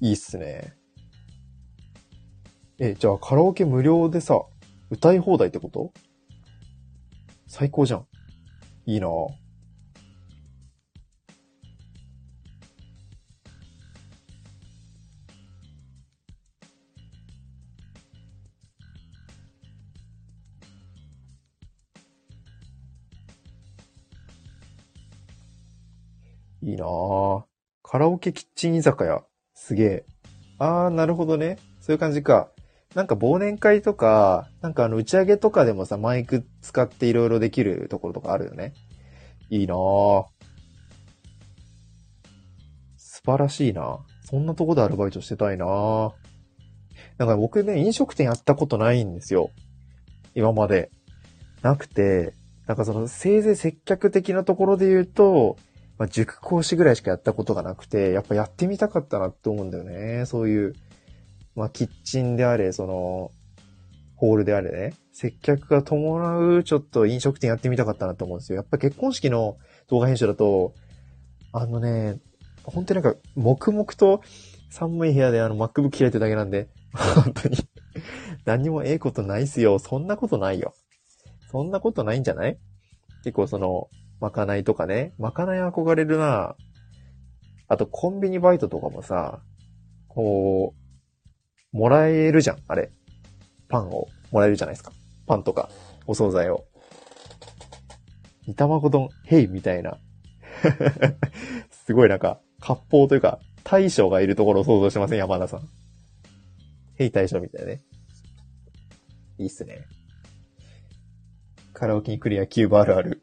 いいっすね。え、じゃあカラオケ無料でさ、歌い放題ってこと？最高じゃん。いいなぁ。いいなぁ。カラオケキッチン居酒屋。すげえ。あー、なるほどね。そういう感じか。なんか忘年会とか、なんかあの打ち上げとかでもさ、マイク使っていろいろできるところとかあるよね。いいなぁ。素晴らしいな。そんなとこでアルバイトしてたいななんか僕ね、飲食店やったことないんですよ。今まで。なくて、なんかその、せいぜい接客的なところで言うと、まあ、塾講師ぐらいしかやったことがなくて、やっぱやってみたかったなって思うんだよね。そういう、まあ、キッチンであれ、その、ホールであれね、接客が伴う、ちょっと飲食店やってみたかったなと思うんですよ。やっぱ結婚式の動画編集だと、あのね、本当になんか、黙々と寒い部屋であの MacBook 開いてるだけなんで、本当に何もええことないっすよ。そんなことないよ。そんなことないんじゃない？結構その、まかないとかね。まかない憧れるなあと、コンビニバイトとかもさ、こう、もらえるじゃん、あれ。パンをもらえるじゃないですか。パンとか、お惣菜を。煮卵丼、ヘイみたいな。すごいなんか、割烹というか、大将がいるところを想像してません？山田さん。ヘイ大将みたいなね。いいっすね。カラオケに来る野球部あるある。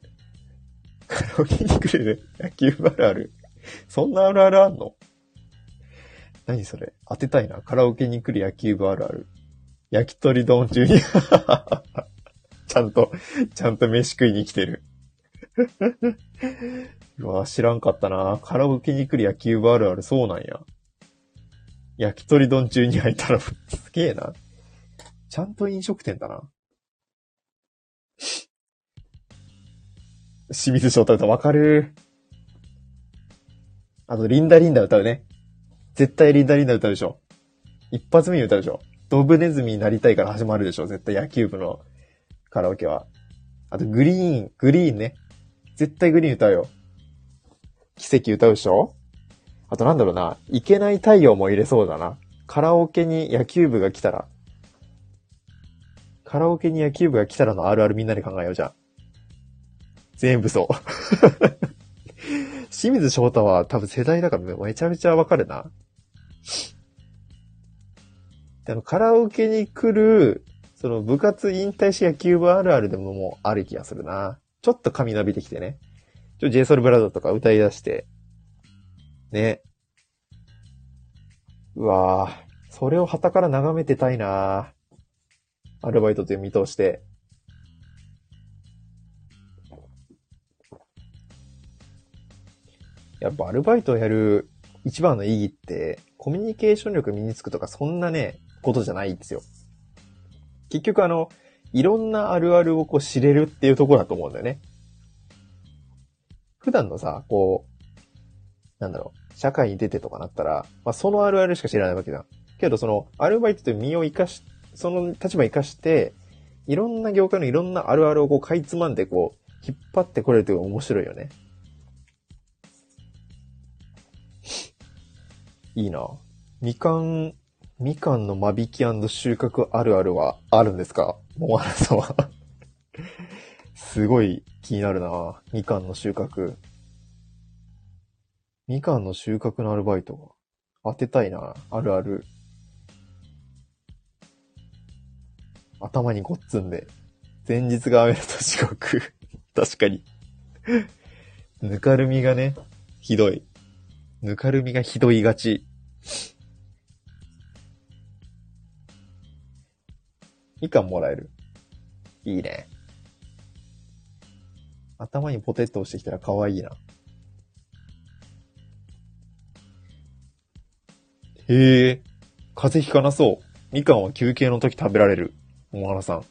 カラオケに来る野球部あるある。そんなあるあるあんの？何それ？当てたいな。カラオケに来る野球部あるある。焼き鳥丼中に ちゃんと、ちゃんと飯食いに来てる うわ、知らんかったな。カラオケに来る野球部あるある、そうなんや。焼き鳥丼中に入ったら、すげえな。ちゃんと飲食店だな。清水翔太歌わかる？あと、リンダリンダ歌うね。絶対リンダリンダ歌うでしょ。一発目に歌うでしょ。ドブネズミになりたいから始まるでしょ。絶対野球部のカラオケは。あと、グリーン、グリーンね。絶対グリーン歌うよ。奇跡歌うでしょあとなんだろうな。いけない太陽も入れそうだな。カラオケに野球部が来たら。カラオケに野球部が来たらのあるあるみんなで考えようじゃん。全部そう。清水翔太は多分世代だからめちゃめちゃわかるな。であの、カラオケに来る、その部活引退し野球部あるあるでももうある気がするな。ちょっと髪伸びてきてね。ちょ、JSOUL ブラザーとか歌い出して。ね。うわぁ。それを旗から眺めてたいなアルバイトという見通して。やっぱアルバイトをやる一番の意義って、コミュニケーション力身につくとかそんなね、ことじゃないんですよ。結局あの、いろんなあるあるをこう知れるっていうところだと思うんだよね。普段のさ、こう、なんだろう、社会に出てとかなったら、まあそのあるあるしか知らないわけだ。けどその、アルバイトという身を生かし、その立場生かして、いろんな業界のいろんなあるあるをこう、かいつまんでこう、引っ張ってこれるというのが面白いよね。いいな。みかん、みかんの間引き収穫あるあるはあるんですか？モアナさんは すごい気になるな。みかんの収穫。みかんの収穫のアルバイト当てたいな。あるある。頭にごっつんで。前日が雨だと地獄。確かに。ぬかるみがね、ひどい。ぬかるみがひどいがち。みかんもらえる。いいね。頭にポテッと押してきたら可愛いな。へえ、風邪ひかなそう。みかんは休憩の時食べられる。桃原さん。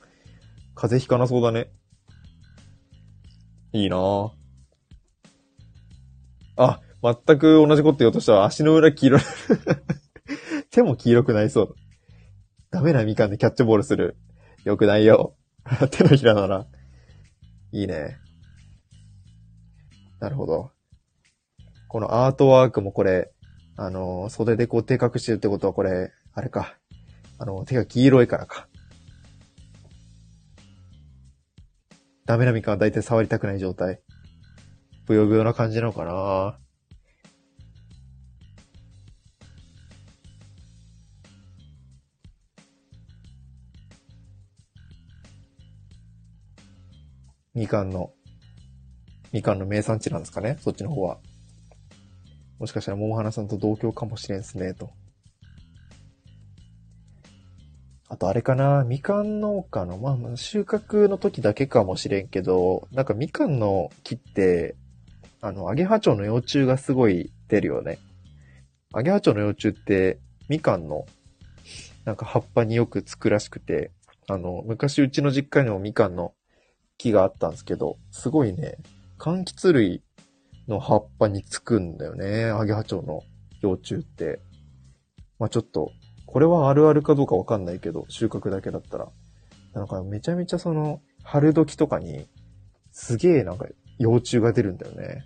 風邪ひかなそうだね。いいなぁ。あ、全く同じこと言おうとしたら足の裏黄色。手も黄色くなりそう。ダメなみかんでキャッチボールする。よくないよ。手のひらなら。いいね。なるほど。このアートワークもこれ、あの、袖でこう手隠してるってことはこれ、あれか。あの、手が黄色いからか。ダメなみかんは大体触りたくない状態。ぶよぶよな感じなのかなみかんの、みかんの名産地なんですかね？そっちの方は。もしかしたら桃花さんと同居かもしれんすね、と。あとあれかな、みかん農家の、ままあ収穫の時だけかもしれんけど、なんかみかんの木って、あの、アゲハチョウの幼虫がすごい出るよね。アゲハチョウの幼虫って、みかんの、なんか葉っぱによくつくらしくて、あの、昔うちの実家にもみかんの木があったんですけど、すごいね、柑橘類の葉っぱにつくんだよね。アゲハチョウの幼虫って。まあちょっと、これはあるあるかどうかわかんないけど、収穫だけだったら。なんかめちゃめちゃその、春時とかに、すげえなんか幼虫が出るんだよね。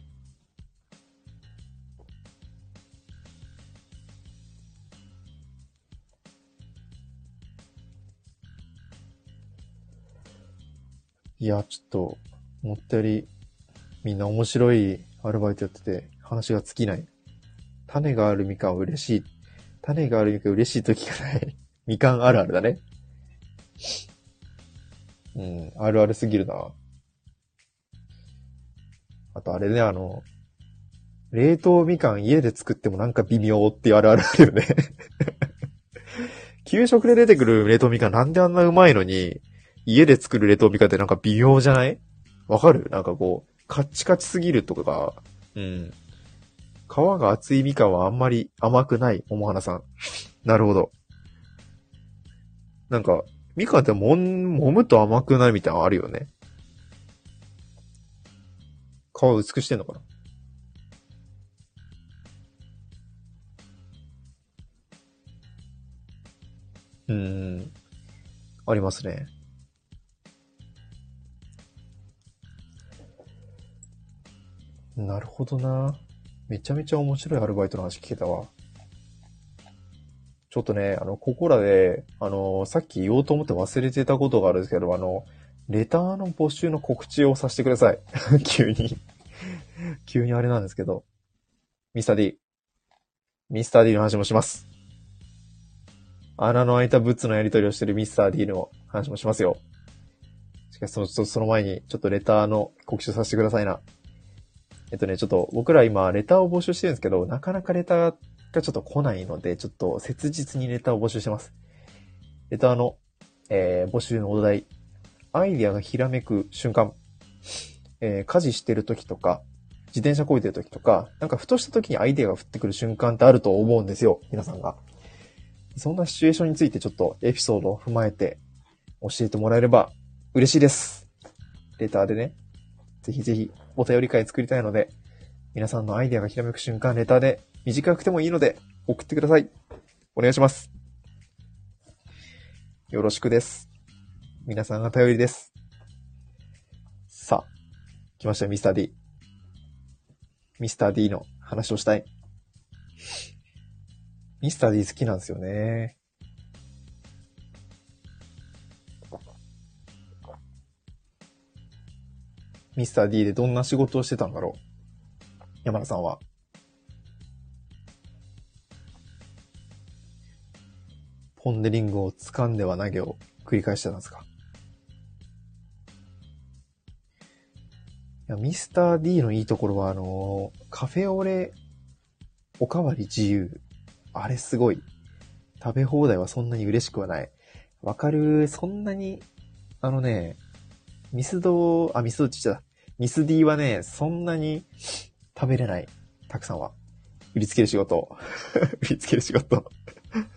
いや、ちょっと、思ったより、みんな面白いアルバイトやってて、話が尽きない。種があるみかん嬉しい。種があるみかん嬉しい時がない。みかんあるあるだね。うん、あるあるすぎるな。あとあれね、あの、冷凍みかん家で作ってもなんか微妙ってあるあるあるよね 給食で出てくる冷凍みかんなんであんなうまいのに、家で作る冷凍みかんってなんか微妙じゃない？わかる？なんかこう、カッチカチすぎるとか、うん。皮が厚いみかんはあんまり甘くない、桃花さん。なるほど。なんか、みかんってもん、揉むと甘くないみたいなのあるよね。皮薄くしてんのかな？うーん。ありますね。なるほどな。めちゃめちゃ面白いアルバイトの話聞けたわ。ちょっとね、あの、ここらで、あの、さっき言おうと思って忘れてたことがあるんですけど、あの、レターの募集の告知をさせてください。急に 急にあれなんですけど。ミスター D。ミスター D の話もします。穴の開いたブッツのやり取りをしてるミスター D の話もしますよ。しかしその、その前に、ちょっとレターの告知をさせてくださいな。えっとね、ちょっと僕ら今レターを募集してるんですけど、なかなかレターがちょっと来ないので、ちょっと切実にレターを募集してます。レターの、えー、募集のお題、アイディアがひらめく瞬間、えー、家事してる時とか、自転車こいでる時とか、なんかふとした時にアイディアが降ってくる瞬間ってあると思うんですよ、皆さんが。そんなシチュエーションについてちょっとエピソードを踏まえて教えてもらえれば嬉しいです。レターでね。ぜひぜひお便り会作りたいので、皆さんのアイデアがひらめく瞬間、レターで短くてもいいので送ってください。お願いします。よろしくです。皆さんが頼りです。さあ、来ました、ミスター D。ミスター D の話をしたい。ミスター D 好きなんですよね。ミスター D でどんな仕事をしてたんだろう？山田さんは。ポンデリングを掴んでは投げを繰り返してたんですか？いやミスター D のいいところは、あの、カフェオレ、おかわり自由。あれすごい。食べ放題はそんなに嬉しくはない。わかるそんなに、あのね、ミスド、あ、ミスドって言っちゃっ。ミス D はね、そんなに食べれない。たくさんは。売りつける仕事。売りつける仕事。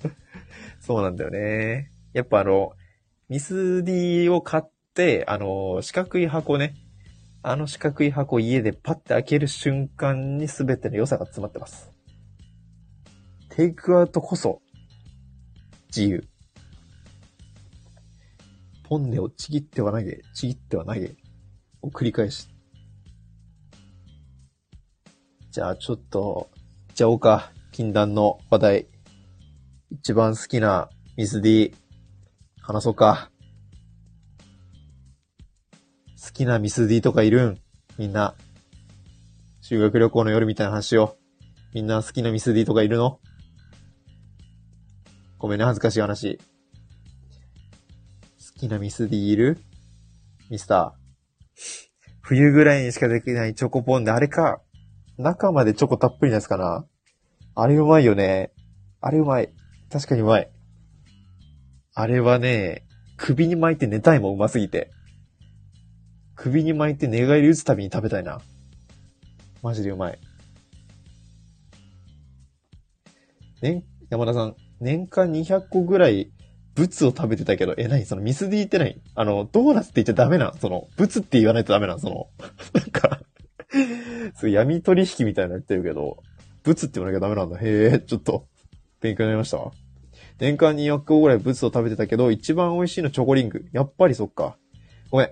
そうなんだよね。やっぱあの、ミス D を買って、あの、四角い箱ね。あの四角い箱家でパッて開ける瞬間に全ての良さが詰まってます。テイクアウトこそ、自由。ポンネをちぎっては投げ、ちぎっては投げ、を繰り返し。じゃあちょっと、いっちゃおうか。禁断の話題。一番好きなミス D、話そうか。好きなミス D とかいるん？みんな。修学旅行の夜みたいな話を。みんな好きなミス D とかいるの？ごめんね、恥ずかしい話。好きなミス D いる？ミスター。冬ぐらいにしかできないチョコポンで、あれか。中までチョコたっぷりなやつかな？あれうまいよね。あれうまい。確かにうまい。あれはね、首に巻いて寝たいもんうますぎて。首に巻いて寝返り打つたびに食べたいな。マジでうまい。年、山田さん、年間200個ぐらい、ブツを食べてたけど、え、何？そのミス D って何？あの、ドーナツって言っちゃダメなその、ブツって言わないとダメなん？その、なんか、そう闇取引みたいなの言ってるけど、ブツって言わなきゃダメなんだ。へえ、ちょっと、勉強になりました。年間200個ぐらいブツを食べてたけど、一番美味しいのチョコリング。やっぱりそっか。ごめん。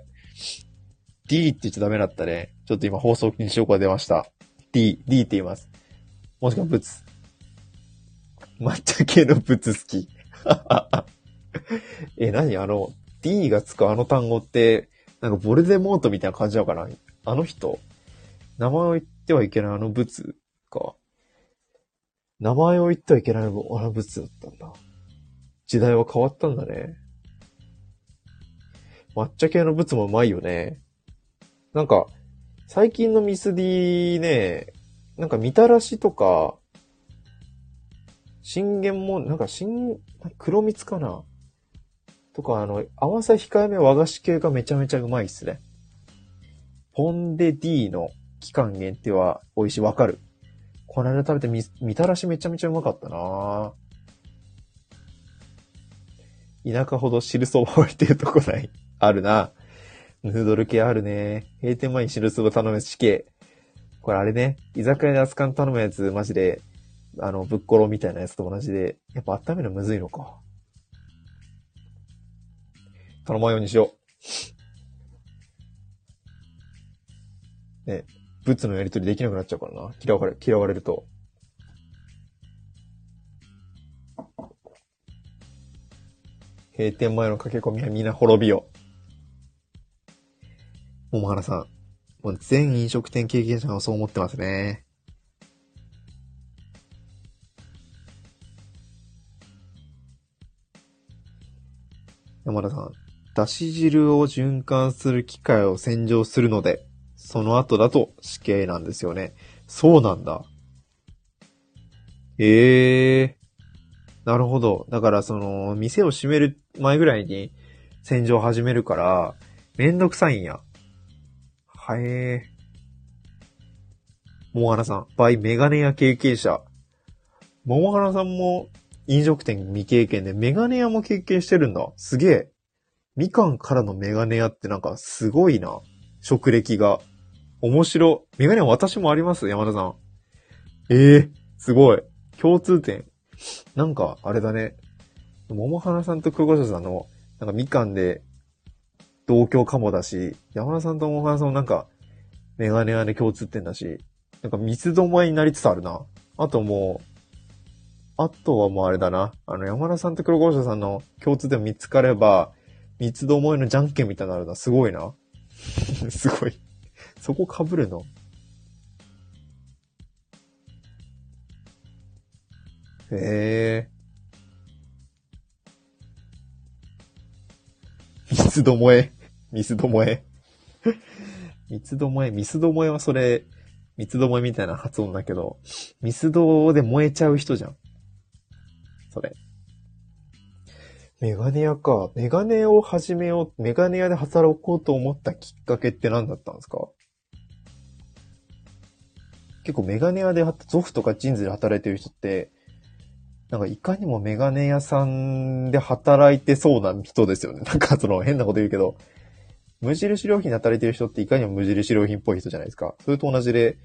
D って言っちゃダメだったね。ちょっと今放送禁止用語が出ました。D、D って言います。もしくはブツ。抹茶系のブツ好き。え、何あの、D がつくあの単語って、なんかボルデモートみたいな感じなのかな？あの人名前を言ってはいけないあのブツか。名前を言ってはいけないあのブツだったんだ。時代は変わったんだね。抹茶系のブツもうまいよね。なんか、最近のミス D ね、なんかみたらしとか、信玄も、なんか新、黒蜜かなとか、あの、甘さ控えめ和菓子系がめちゃめちゃうまいっすね。ポンデ D の期間限定は美味しい、わかる。この間食べてみ、みたらしめちゃめちゃうまかったな田舎ほど汁そば置いてるとこない？あるな。ヌードル系あるね。閉店前に汁そば頼むやつ死刑。これあれね、居酒屋で熱燗頼むやつ、マジで、あの、ぶっころみたいなやつと同じで、やっぱ温めるのむずいのか。頼まんようにしよう。ね、ブツのやりとりできなくなっちゃうからな。嫌われ、嫌われると。閉店前の駆け込みは皆滅びよ。桃原さん。もう全飲食店経験者がそう思ってますね。山田さん。だし汁を循環する機械を洗浄するので、その後だと死刑なんですよね。そうなんだ。ええー。なるほど。だからその、店を閉める前ぐらいに洗浄始めるから、めんどくさいんや。はえー。桃花さん、バイメガネ屋経験者。桃花さんも飲食店未経験でメガネ屋も経験してるんだ。すげえ。みかんからのメガネ屋ってなんかすごいな。職歴が。面白。メガネ屋私もあります山田さん。ええー、すごい。共通点。なんか、あれだね。桃花さんと久保田さんの、なんかみかんで同居かもだし、山田さんと桃花さんもなんか、メガネ屋で共通点だし、なんか三つどもえになりつつあるな。あともう、あとはもうあれだな。あの、山田さんと黒越さんの共通点見つかれば、三つどもえのじゃんけんみたいになるな。すごいな。すごい。そこ被るの？へえ。三つどもえ。三つどもえ。三つどもえ。三つどもえはそれ、三つどもえみたいな発音だけど、三つどで燃えちゃう人じゃん。それ。メガネ屋か。メガネを始めよう、メガネ屋で働こうと思ったきっかけって何だったんですか？結構メガネ屋で、ゾフとかジンズで働いてる人って、なんかいかにもメガネ屋さんで働いてそうな人ですよね。なんかその変なこと言うけど、無印良品で働いてる人っていかにも無印良品っぽい人じゃないですか。それと同じで、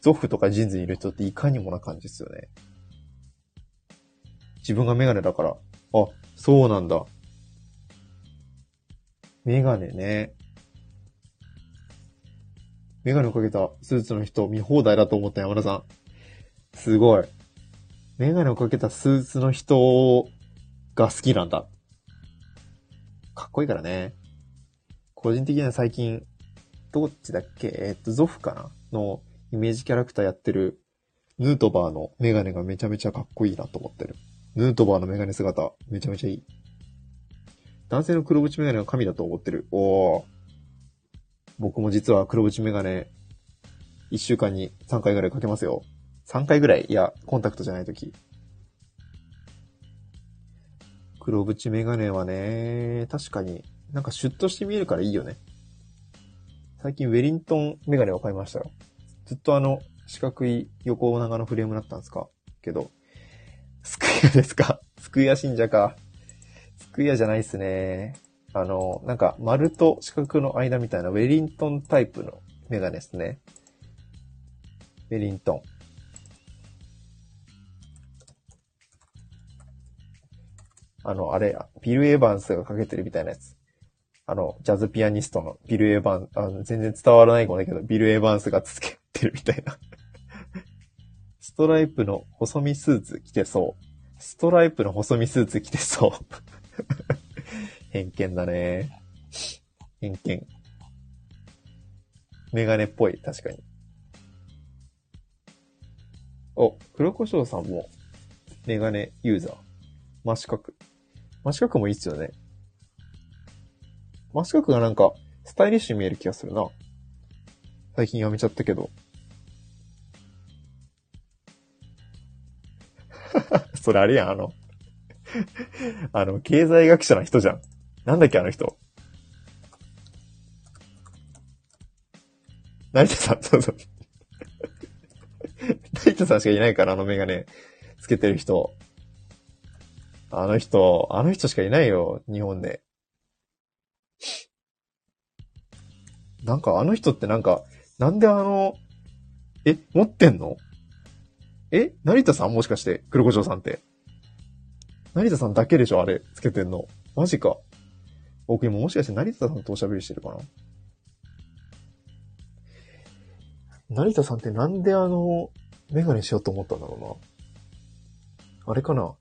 ゾフとかジンズにいる人っていかにもな感じですよね。自分がメガネだから。あ、そうなんだ。メガネね。メガネをかけたスーツの人見放題だと思った山田さん。すごい。メガネをかけたスーツの人が好きなんだ。かっこいいからね。個人的には最近、どっちだっけ？えっと、ゾフかな？のイメージキャラクターやってるヌートバーのメガネがめちゃめちゃかっこいいなと思ってる。ヌートバーのメガネ姿、めちゃめちゃいい。男性の黒縁メガネは神だと思ってる。おー。僕も実は黒縁メガネ、1週間に3回ぐらいかけますよ。3回ぐらい？いや、コンタクトじゃないとき。黒縁メガネはね、確かになんかシュッとして見えるからいいよね。最近ウェリントンメガネを買いましたよ。ずっとあの、四角い横長のフレームだったんですか？けど、スクエアですか？スクエア信者か。スクエアじゃないっすね。あの、なんか丸と四角の間みたいなウェリントンタイプのメガネですね。ウェリントン。あの、あれ、ビル・エヴァンスがかけてるみたいなやつ。あの、ジャズピアニストのビル・エヴァン、あの全然伝わらないかもだけど、ビル・エヴァンスがつけてるみたいな。ストライプの細身スーツ着てそう。ストライプの細身スーツ着てそう。偏見だね。偏見。メガネっぽい、確かに。お、黒胡椒さんも、メガネユーザー。真四角。真四角もいいっすよね。真四角がなんか、スタイリッシュに見える気がするな。最近やめちゃったけど。それあれやん、あの あの、経済学者の人じゃん。なんだっけ、あの人。成田さん、そうそう。成田さんしかいないから、あのメガネつけてる人。あの人、あの人しかいないよ、日本で。なんかあの人ってなんか、なんであの、え、持ってんの？え？成田さん？もしかして、黒胡椒さんって。成田さんだけでしょあれ、つけてんの。マジか。僕今もしかして成田さんとおしゃべりしてるかな？成田さんってなんであの、メガネしようと思ったんだろうな。あれかな？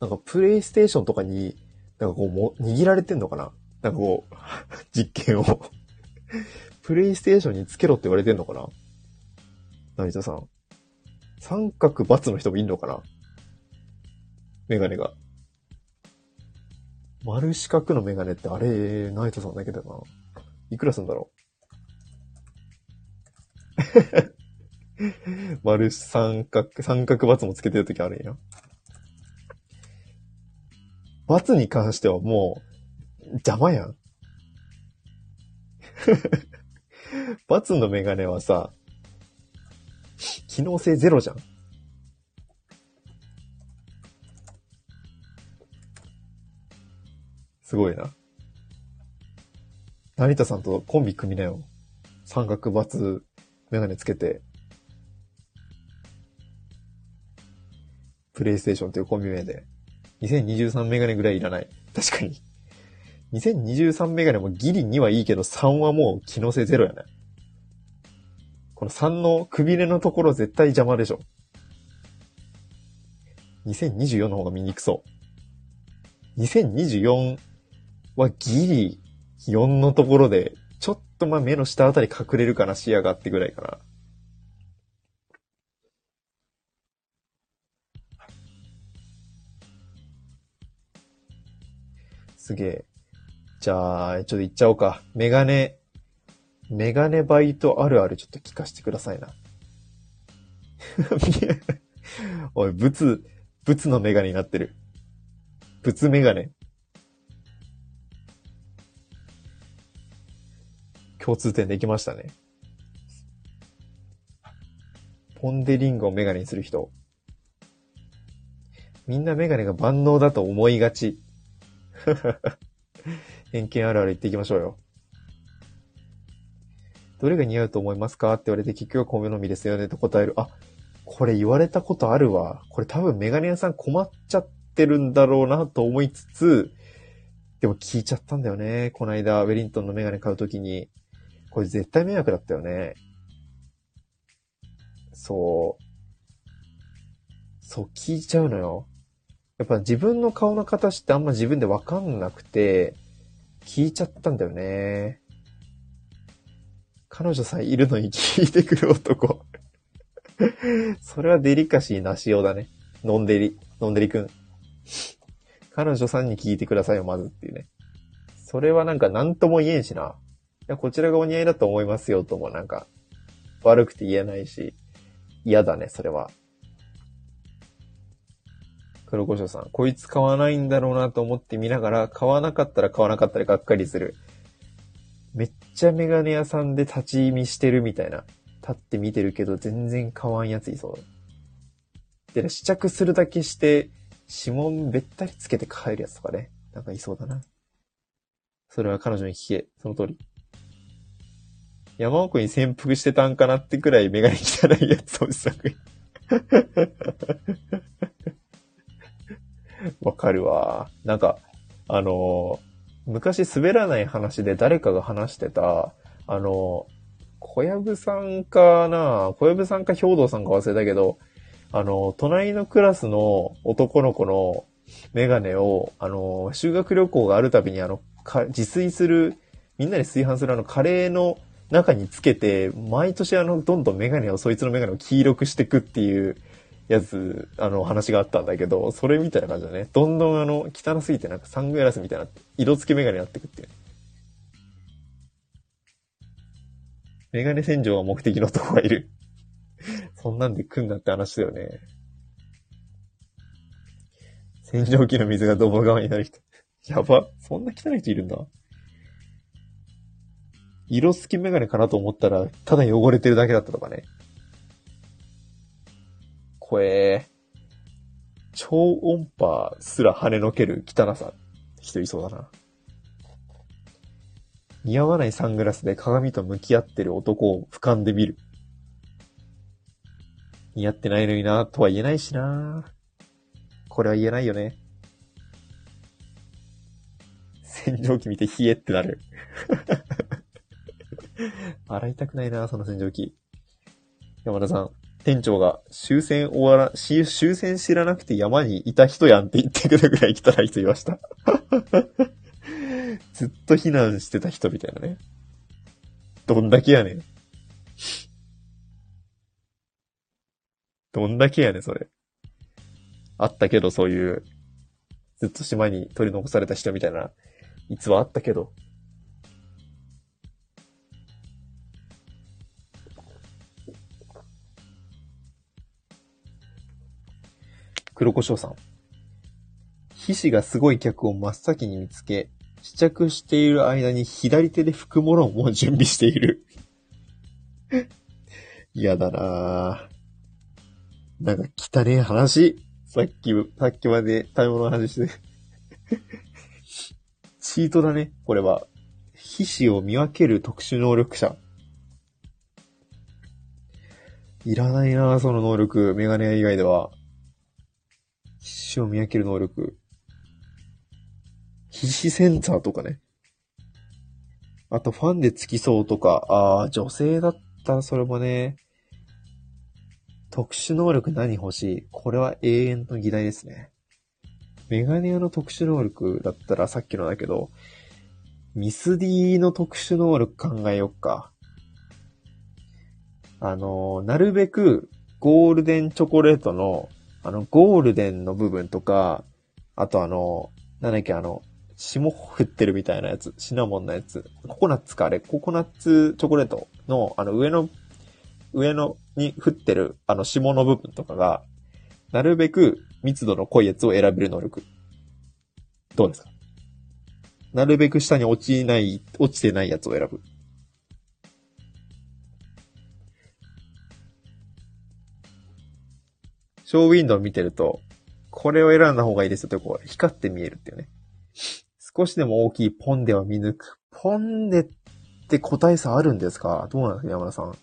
なんかプレイステーションとかに、なんかこうも、握られてんのかな？なんかこう、実験を プレイステーションにつけろって言われてんのかな？成田さん。三角×の人もいんのかな？メガネが。丸四角のメガネってあれ、ナイトさんだけだな。いくらすんだろう？丸三角、三角×もつけてるときあるんや。×に関してはもう、邪魔やん。×のメガネはさ、機能性ゼロじゃん。すごいな。成田さんとコンビ組みなよ。三角×メガネつけて。プレイステーションというコンビ名で。2023メガネぐらいいらない。確かに。2023メガネもギリ2はいいけど3はもう機能性ゼロやね。この3のくびれのところ絶対邪魔でしょ。2024の方が見にくそう。2024はギリ4のところで、ちょっとまあ目の下あたり隠れるかな、視野がってぐらいかな。すげえ。じゃあ、ちょっと行っちゃおうか。メガネ、メガネバイトあるあるちょっと聞かせてくださいな。おい、ブツ、ブツのメガネになってる。ブツメガネ。共通点できましたね。ポンデリングをメガネにする人。みんなメガネが万能だと思いがち。偏見あるある言っていきましょうよ。どれが似合うと思いますかって言われて結局は米のみですよねと答える。あ、これ言われたことあるわ。これ多分メガネ屋さん困っちゃってるんだろうなと思いつつ、でも聞いちゃったんだよね。この間、ウェリントンのメガネ買うときに。これ絶対迷惑だったよね。そう。そう、聞いちゃうのよ。やっぱ自分の顔の形ってあんま自分でわかんなくて、聞いちゃったんだよね。彼女さんいるのに聞いてくる男。それはデリカシーなしようだね。のんでり、のんでりくん。彼女さんに聞いてくださいよ、まずっていうね。それはなんか何とも言えんしな。いや、こちらがお似合いだと思いますよ、ともなんか、悪くて言えないし、嫌だね、それは。黒胡椒さん、こいつ買わないんだろうなと思って見ながら、買わなかったら買わなかったらがっかりする。めっちゃメガネ屋さんで立ち見してるみたいな。立って見てるけど全然買わんやついそう。で、試着するだけして、指紋べったりつけて帰るやつとかね。なんかいそうだな。それは彼女に聞け。その通り。山奥に潜伏してたんかなってくらいメガネ汚いやつを試作。わかるわ。なんか、あの、昔滑らない話で誰かが話してた、あの、小籔さんかな小籔さんか兵道さんか忘れたけど、あの、隣のクラスの男の子のメガネを、あの、修学旅行があるたびにあの、自炊する、みんなで炊飯するあのカレーの中につけて、毎年あの、どんどんメガネを、そいつのメガネを黄色くしてくっていうやつ、あの、話があったんだけど、それみたいな感じだね。どんどんあの、汚すぎてなんかサングラスみたいな、色付けメガネになってくっていう。メガネ洗浄が目的の男がいる。そんなんで来んなって話だよね。洗浄機の水がドボ側になる人。やば。そんな汚い人いるんだ。色付きメガネかなと思ったら、ただ汚れてるだけだったとかね。怖え。超音波すら跳ねのける汚さ。人いそうだな。似合わないサングラスで鏡と向き合ってる男を俯瞰で見る。似合ってないのになとは言えないしなこれは言えないよね。洗浄機見て冷えってなる。洗いたくないなその洗浄機。山田さん。店長が終戦終わら、終戦知らなくて山にいた人やんって言ってくるぐらい来たら人いました。ずっと避難してた人みたいなね。どんだけやねん。どんだけやねん、それ。あったけど、そういう、ずっと島に取り残された人みたいな、逸話あったけど。黒胡椒さん。皮脂がすごい客を真っ先に見つけ、試着している間に左手で拭くものも準備している。嫌だなぁ。なんか汚ねえ話。さっき、さっきまで食べ物の話して。チートだね、これは。皮脂を見分ける特殊能力者。いらないなその能力。メガネ以外では。皮脂を見分ける能力。皮脂センサーとかね。あと、ファンで付きそうとか。ああ、女性だったらそれもね。特殊能力何欲しい？これは永遠の議題ですね。メガネ屋の特殊能力だったらさっきのだけど、ミスディの特殊能力考えよっか。あの、なるべくゴールデンチョコレートの、あの、ゴールデンの部分とか、あとあの、なんだっけ、あの、霜降ってるみたいなやつ、シナモンのやつ、ココナッツかあれ、ココナッツチョコレートの、あの、上の上のに降ってるあの霜の部分とかが、なるべく密度の濃いやつを選べる能力。どうですか？なるべく下に落ちない、落ちてないやつを選ぶ。ショーウィンドウ見てると、これを選んだ方がいいですよってこう、光って見えるっていうね。少しでも大きいポンデは見抜く。ポンデって個体差あるんですか？どうなんですか山田さん。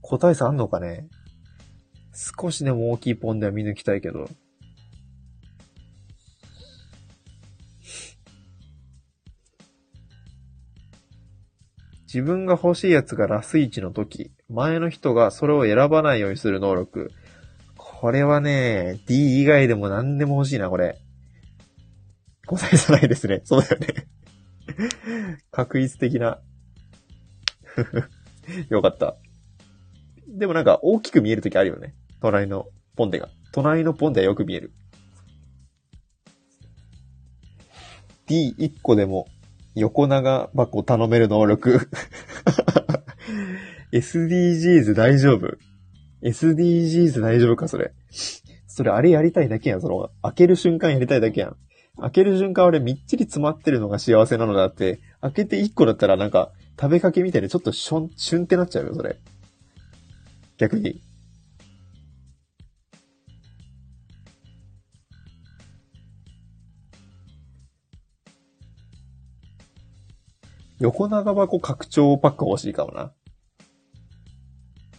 個体差あんのかね？少しでも大きいポンデは見抜きたいけど。自分が欲しいやつがラス1の時、前の人がそれを選ばないようにする能力。これはね、D 以外でも何でも欲しいな、これ。答えじゃないですね。そうだよね。確率的な。よかった。でもなんか大きく見えるときあるよね。隣のポンデが。隣のポンデはよく見える。D1 個でも横長箱頼める能力。SDGs 大丈夫？?SDGs 大丈夫かそれ。それあれやりたいだけやん。その、開ける瞬間やりたいだけやん。開ける瞬間俺みっちり詰まってるのが幸せなのだって、開けて1個だったらなんか食べかけみたいでちょっとしょん、しゅんってなっちゃうよ、それ。逆に。横長箱拡張パック欲しいかもな。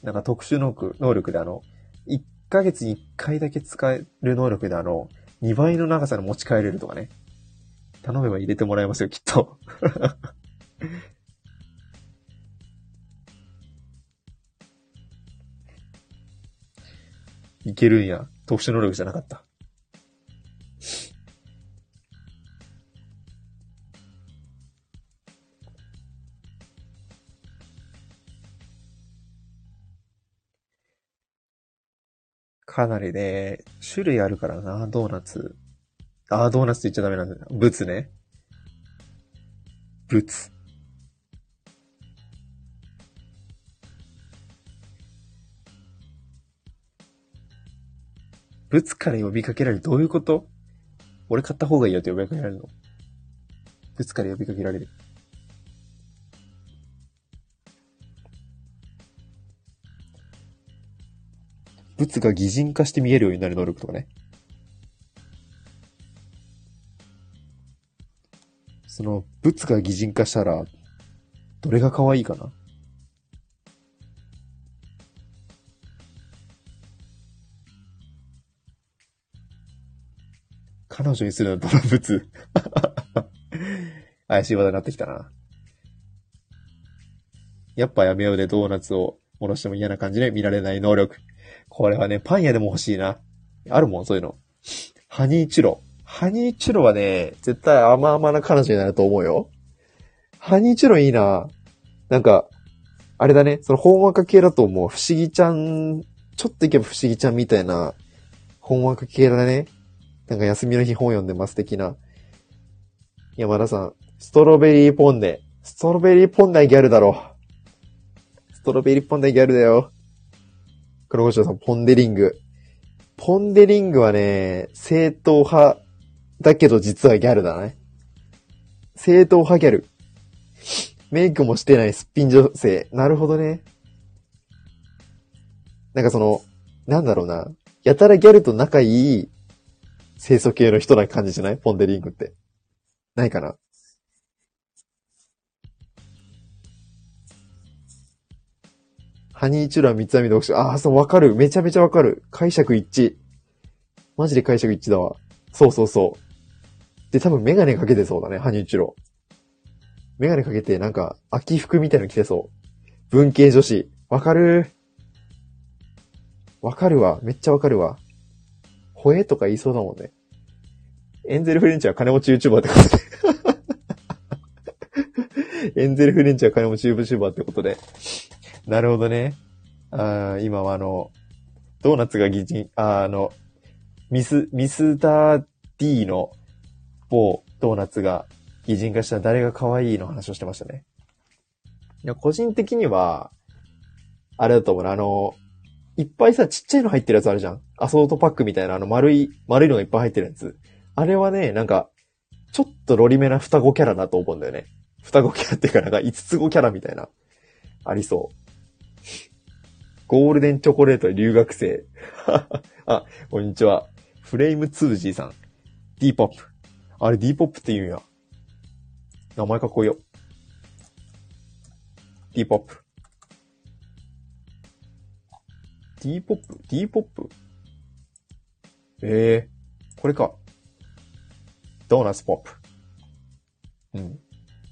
なんか特殊能力能力であの、1ヶ月に1回だけ使える能力であの、2倍の長さの持ち帰れるとかね。頼めば入れてもらえますよ、きっと。いけるんや。特殊能力じゃなかった。かなりね、種類あるからな、ドーナツ。あ、ドーナツって言っちゃダメなんだよ。ブツね。ブツ。ブツから呼びかけられる。どういうこと？俺買った方がいいよって呼びかけられるのブツから呼びかけられる。物が擬人化して見えるようになる能力とかね。その、物が擬人化したら、どれが可愛いかな？彼女にするのは動物 怪しい話題になってきたな。やっぱやめようでドーナツを戻しても嫌な感じで見られない能力。これはね、パン屋でも欲しいな。あるもん、そういうの。ハニーチュロ。ハニーチュロはね、絶対甘々な彼女になると思うよ。ハニーチュロいいな。なんか、あれだね、その本若系だと思う。不思議ちゃん、ちょっといけば不思議ちゃんみたいな、本若系だね。なんか休みの日本読んでます的な。山田さん、ストロベリーポンデ。ストロベリーポンデはギャルだろ。ストロベリーポンデギャルだよ。黒胡椒さん、ポンデリング。ポンデリングはね、正統派だけど実はギャルだね。正統派ギャル。メイクもしてないすっぴん女性。なるほどね。なんかその、なんだろうな。やたらギャルと仲いい清楚系の人な感じじゃない？ポンデリングって。ないかな？ハニーチュラ三つ編みで読書。ああ、そう、わかる。めちゃめちゃわかる。解釈一致。マジで解釈一致だわ。そうそうそう。で、多分メガネかけてそうだね、ハニーチュロ。メガネかけて、なんか、秋服みたいなの着てそう。文系女子。わかる？わかるわ。めっちゃわかるわ。ほえとか言いそうだもんね。エンゼルフレンチは金持ち YouTuber ってことで エンゼルフレンチは金持ち YouTuber ってことで。なるほどね。あ今はあの、ドーナツが擬人、あの、ミス、ミスター D の某ドーナツが擬人化した誰が可愛いの話をしてましたね。いや、個人的には、あれだと思うな、あの、いっぱいさ、ちっちゃいの入ってるやつあるじゃん。アソートパックみたいな、あの丸い、丸いのがいっぱい入ってるやつ。あれはね、なんか、ちょっとロリめな双子キャラだと思うんだよね。双子キャラっていうかなんか五つ子キャラみたいな、ありそう。ゴールデンチョコレート留学生。あ、こんにちは。フレーム 2G さん。D ポップ。あれ D ポップって言うんや。名前かっこいいよ。D ポップ。D ポップ ?D ポップ？ええー、これか。ドーナツポップ。うん。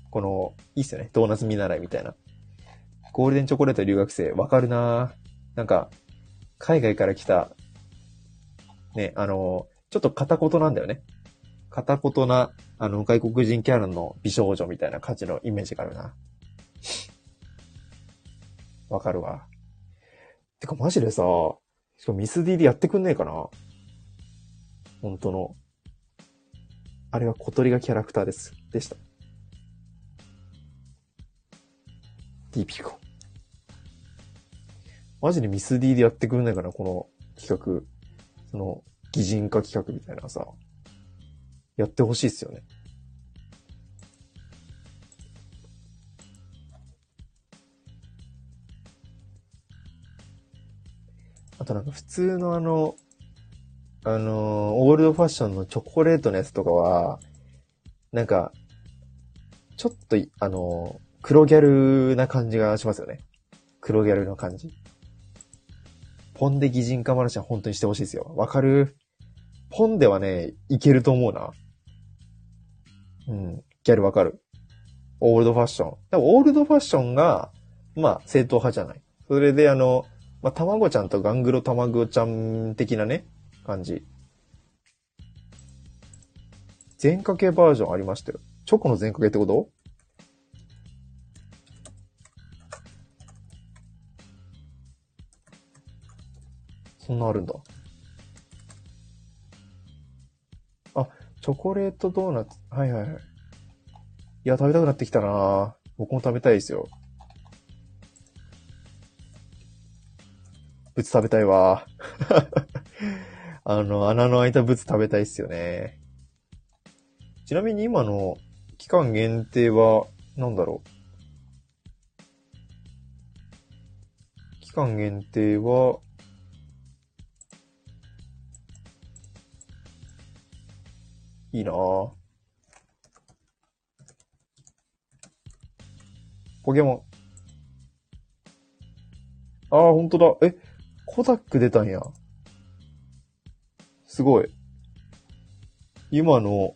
この、いいっすよね。ドーナツ見習いみたいな。ゴールデンチョコレート留学生、わかるなぁなんか、海外から来た、ね、あの、ちょっと片言なんだよね。片言な、あの、外国人キャラの美少女みたいな感じのイメージがあるな。わかるわ。てかマジでさ、しかもミス D でやってくんねえかな本当の。あれは小鳥がキャラクターです。でした。ディピコ。マジでミス D でやってくんないかなこの企画。その、擬人化企画みたいなさ。やってほしいっすよね。あとなんか普通のあの、あの、オールドファッションのチョコレートのやつとかは、なんか、ちょっと、あの、黒ギャルな感じがしますよね。黒ギャルの感じ。ポンで擬人化話は本当にしてほしいですよ。わかる？ポンではね、いけると思うな。うん。ギャルわかる。オールドファッション。でもオールドファッションが、まあ、正統派じゃない。それであの、まあ、卵ちゃんとガングロ卵ちゃん的なね、感じ。全かけバージョンありましたよ。チョコの全かけってこと？そんなあるんだ。あ、チョコレートドーナツ。はいはいはい。いや、食べたくなってきたな僕も食べたいですよ。ブツ食べたいわ。あの、穴の開いたブツ食べたいっすよね。ちなみに今の期間限定は、なんだろう。期間限定は、いいなぁ。ポケモン。ああ、ほんとだ。え、コダック出たんや。すごい。今の、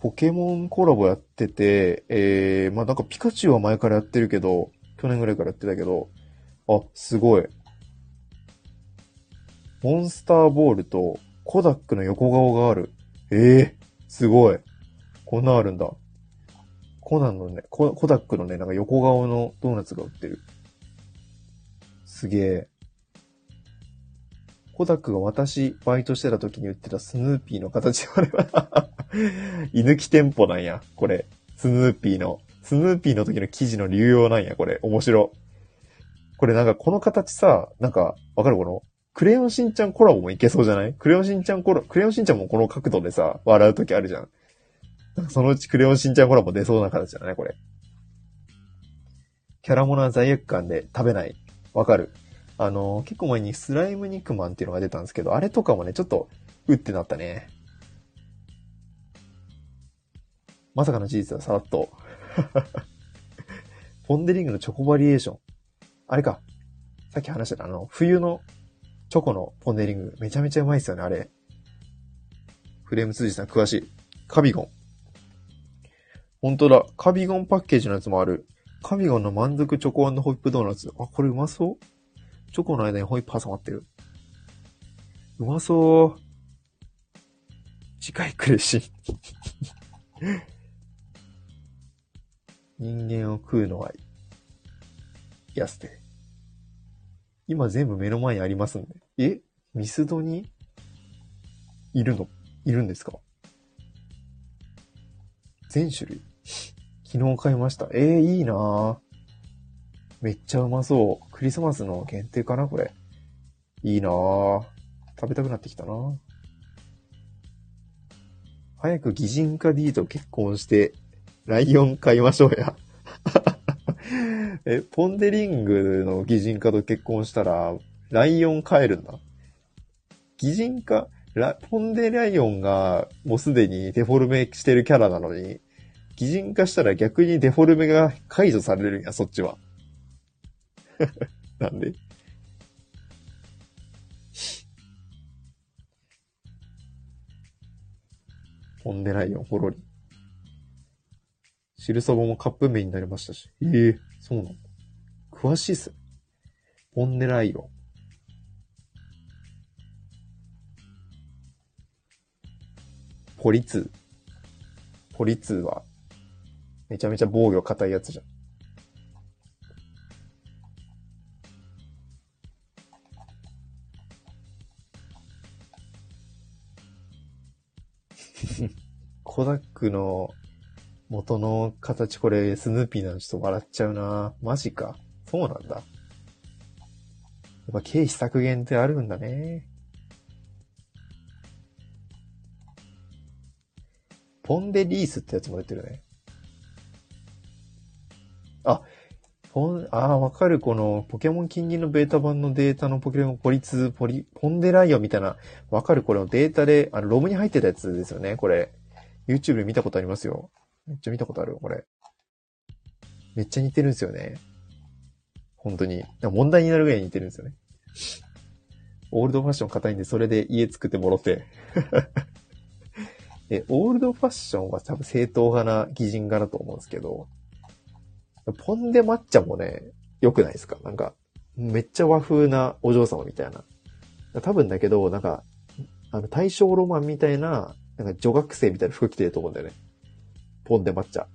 ポケモンコラボやってて、えー、まあ、なんかピカチュウは前からやってるけど、去年ぐらいからやってたけど、あ、すごい。モンスターボールとコダックの横顔がある。ええー、すごい。こんなあるんだ。コナンのね、ココダックのね、なんか横顔のドーナツが売ってる。すげえ。コダックが私、バイトしてた時に売ってたスヌーピーの形あれは 居抜き店舗なんや、これ。スヌーピーの。スヌーピーの時の記事の流用なんや、これ。面白。これなんかこの形さ、なんか、わかるこの、クレヨンしんちゃんコラボもいけそうじゃない？クレヨンしんちゃんコラ、クレヨンしんちゃんもこの角度でさ、笑う時あるじゃん。そのうちクレヨンしんちゃんコラボ出そうな形だね、これ。キャラモノは罪悪感で食べない。わかる。あの、結構前にスライム肉マンっていうのが出たんですけど、あれとかもね、ちょっと、うってなったね。まさかの事実はさらっと。ポンデリングのチョコバリエーション。あれか。さっき話してたあの、冬のチョコのポンデリング。めちゃめちゃうまいっすよね、あれ。フレーム通じさん詳しい。カビゴン。ほんとだ。カビゴンパッケージのやつもある。カビゴンの満足チョコホイップドーナツ。あ、これうまそうチョコの間にホイップ挟まってる。うまそう。次回苦しい 人間を食うのは安で。今全部目の前にありますんで。え？ミスドに？いるの？いるんですか？全種類？昨日買いました。えー、いいなぁ。めっちゃうまそう。クリスマスの限定かなこれ。いいなぁ。食べたくなってきたな早く擬人化 D と結婚して、ライオン買いましょうや。え、ポンデリングの擬人化と結婚したら、ライオン変えるんだ？擬人化？ラ、ポンデライオンがもうすでにデフォルメしてるキャラなのに、擬人化したら逆にデフォルメが解除されるんや、そっちは。なんで？ポンデライオン、ほろり。汁そばもカップ麺になりましたし。ええー、そうなの詳しいっす。ポンデライオ。ポリツー。ポリツーは、めちゃめちゃ防御硬いやつじゃん。コダックの元の形これスヌーピーなのちょっと笑っちゃうなマジか。そうなんだ。やっぱ経費削減ってあるんだね。ポンデリースってやつも出てるね。あ、ポン、ああ、わかる。この、ポケモン金銀のベータ版のデータのポケモンポリツ、ポリ、ポンデライオンみたいな、わかる。これのデータで、あの、ロムに入ってたやつですよね。これ。YouTube で見たことありますよ。めっちゃ見たことあるこれ。めっちゃ似てるんですよね。本当に。問題になるぐらい似てるんですよね。オールドファッション硬いんで、それで家作ってもろて。で、オールドファッションは多分正統派な擬人画だと思うんですけど、ポンデ抹茶もね、良くないですか？なんか、めっちゃ和風なお嬢様みたいな。多分だけど、なんか、あの、大正ロマンみたいな、なんか女学生みたいな服着てると思うんだよね。ポンデ抹茶。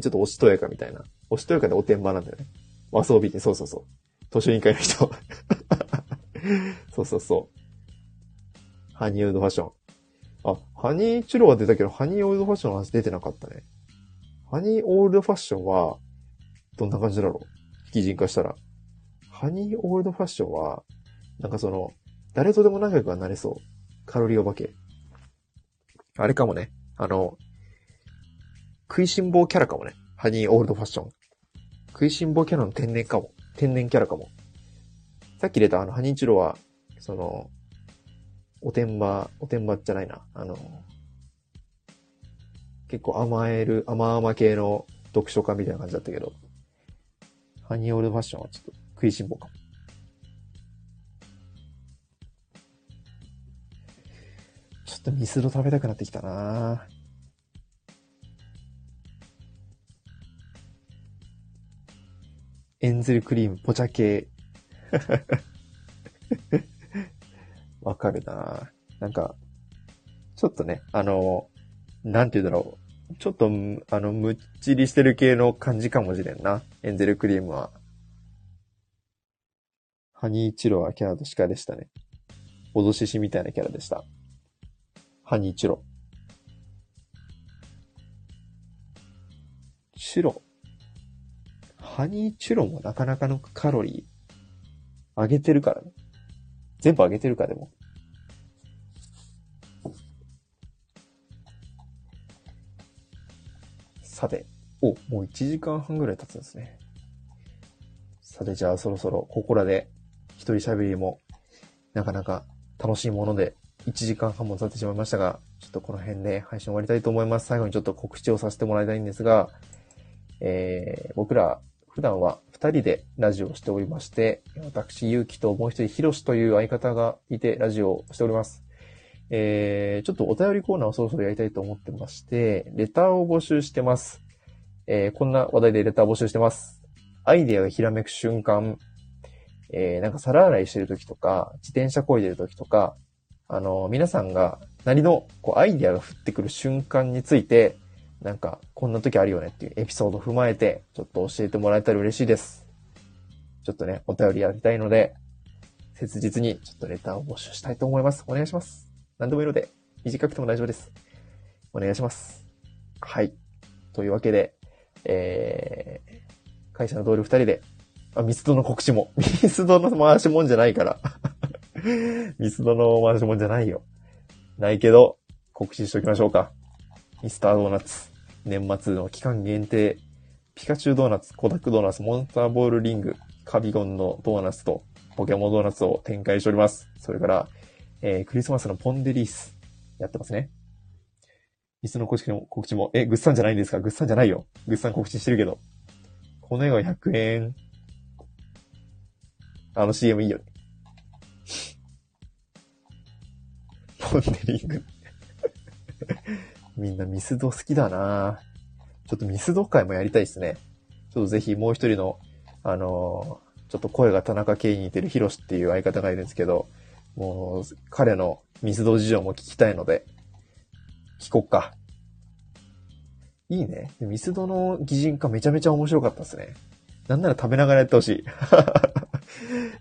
ちょっとおしとやかみたいな。おしとやかでおてんばなんだよね。和装美人、そうそうそう。図書委員会の人。そうそうそう。ハニーウッドファッション。あ、ハニーチュロは出たけど、ハニーオールドファッションの話出てなかったね。ハニーオールドファッションは、どんな感じだろう？擬人化したら。ハニーオールドファッションは、なんかその、誰とでも仲良くはなれそう。カロリーお化け。あれかもね。あの、食いしん坊キャラかもね。ハニーオールドファッション。食いしん坊キャラの天然かも。天然キャラかも。さっき出たあの、ハニーチュロは、その、おてんば、おてんばじゃないな。あの、結構甘える、甘々系の読書家みたいな感じだったけど、ハニーオールドファッションはちょっと食いしん坊かも。ちょっとミスド食べたくなってきたなぁエンゼルクリーム、ポチャ系。わかるななんか、ちょっとね、あの、なんて言うんだろう。ちょっと、あの、むっちりしてる系の感じかもしれんな。エンゼルクリームは。ハニーチロはキャラと鹿でしたね。脅ししみたいなキャラでした。ハニーチロ。チロ。ハニーチュロもなかなかのカロリー上げてるからね。全部上げてるか、でも。さて、お、もう1時間半ぐらい経つんですね。さて、じゃあそろそろ、ここらで、一人喋りも、なかなか楽しいもので、1時間半も経ってしまいましたが、ちょっとこの辺で配信終わりたいと思います。最後にちょっと告知をさせてもらいたいんですが、えー、僕ら、普段は二人でラジオをしておりまして、私、ゆうきともう一人、ひろしという相方がいてラジオをしております。えー、ちょっとお便りコーナーをそろそろやりたいと思ってまして、レターを募集してます。えー、こんな話題でレター募集してます。アイデアがひらめく瞬間、えー、なんか皿洗いしてる時とか、自転車漕いでる時とか、あの、皆さんが、なりの、こう、アイデアが降ってくる瞬間について、なんか、こんな時あるよねっていうエピソードを踏まえて、ちょっと教えてもらえたら嬉しいです。ちょっとね、お便りやりたいので、切実にちょっとレターを募集したいと思います。お願いします。何でもいいので、短くても大丈夫です。お願いします。はい。というわけで、えー、会社の同僚二人で、あ、ミスドの告知も。ミスドの回しもんじゃないから。ミスドの回しもんじゃないよ。ないけど、告知しておきましょうか。ミスタードーナツ。年末の期間限定、ピカチュウドーナツ、コダックドーナツ、モンスターボールリング、カビゴンのドーナツとポケモンドーナツを展開しております。それから、えークリスマスのポンデリースやってますね。いつの告知も、告知も、え、グッサンじゃないんですか？グッサンじゃないよ。グッサン告知してるけど。この絵は100円。あの CM いいよね。ポンデリング。みんなミスド好きだなちょっとミスド会もやりたいですね。ちょっとぜひもう一人の、あのーちょっと声が田中圭に似てるヒロシっていう相方がいるんですけど、もう、彼のミスド事情も聞きたいので、聞こっか。いいね。ミスドの擬人化めちゃめちゃ面白かったですね。なんなら食べながらやってほし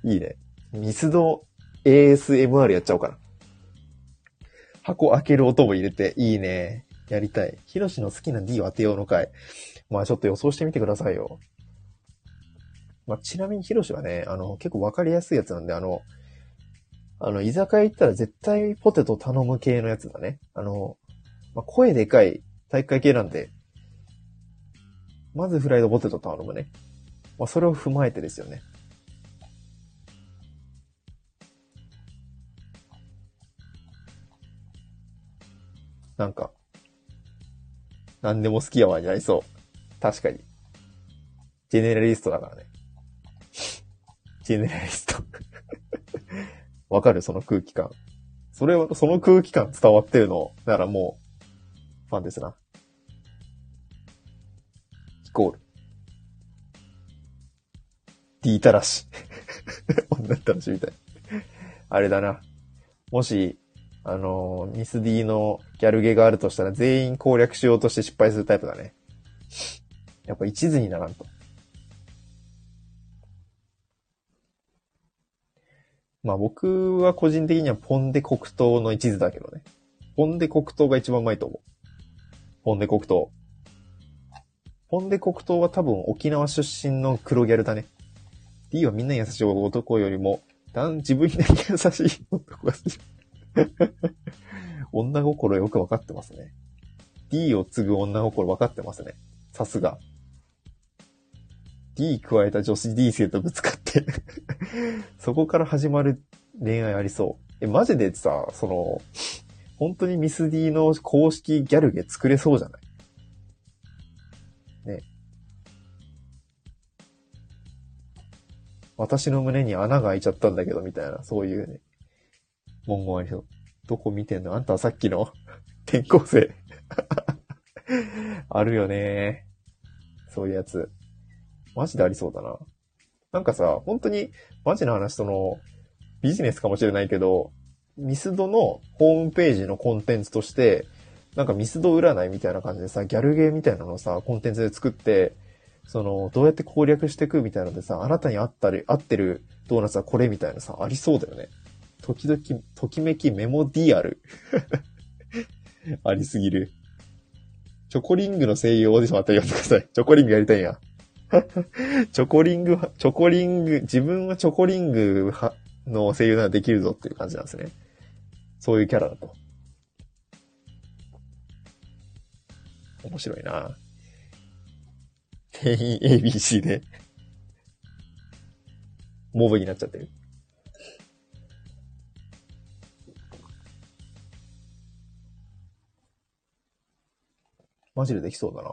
い。いいね。ミスド ASMR やっちゃおうかな。箱開ける音も入れて、いいね。やりたい。ヒロシの好きな D を当てようの回。まあちょっと予想してみてくださいよ。まあちなみにヒロシはね、あの、結構わかりやすいやつなんで、あの、あの、居酒屋行ったら絶対ポテト頼む系のやつだね。あの、まあ、声でかい大会系なんで、まずフライドポテト頼むね。まあ、それを踏まえてですよね。なんか、何でも好きやわになりそう。確かに。ジェネラリストだからね。ジェネラリスト。わかる？その空気感。それは、その空気感伝わってるの。だからもう、ファンですな。イコール。D たらし。女たらしみたい。あれだな。もし、あのミス D のギャルゲがあるとしたら全員攻略しようとして失敗するタイプだね。やっぱ一途にならんと。まあ僕は個人的にはポンデ黒糖の一途だけどね。ポンデ黒糖が一番うまいと思う。ポンデ黒糖。ポンデ黒糖は多分沖縄出身の黒ギャルだね。D はみんな優しい男よりも、だん自分にだけ優しい男が好き。女心よくわかってますね。D を継ぐ女心わかってますね。さすが。D 加えた女子 D 生とぶつかって そこから始まる恋愛ありそう。え、マジでさ、その、本当にミス D の公式ギャルゲ作れそうじゃない？ね。私の胸に穴が開いちゃったんだけど、みたいな、そういうね、文言ありそう。どこ見てんの？あんたはさっきの？転校生。あるよね。そういうやつ。マジでありそうだな。なんかさ、本当に、マジな話、その、ビジネスかもしれないけど、ミスドのホームページのコンテンツとして、なんかミスド占いみたいな感じでさ、ギャルゲーみたいなのをさ、コンテンツで作って、その、どうやって攻略していくみたいなのでさ、あなたに合ったり、合ってるドーナツはこれみたいなさ、ありそうだよね。時々、ときめきメモディアル。ありすぎる。チョコリングの声優オーディションあったりやってください。チョコリングやりたいんや。チョコリング、チョコリング、自分はチョコリングの声優ならできるぞっていう感じなんですね。そういうキャラだと。面白いな店員 ABC で、モブになっちゃってる。マジでできそうだな。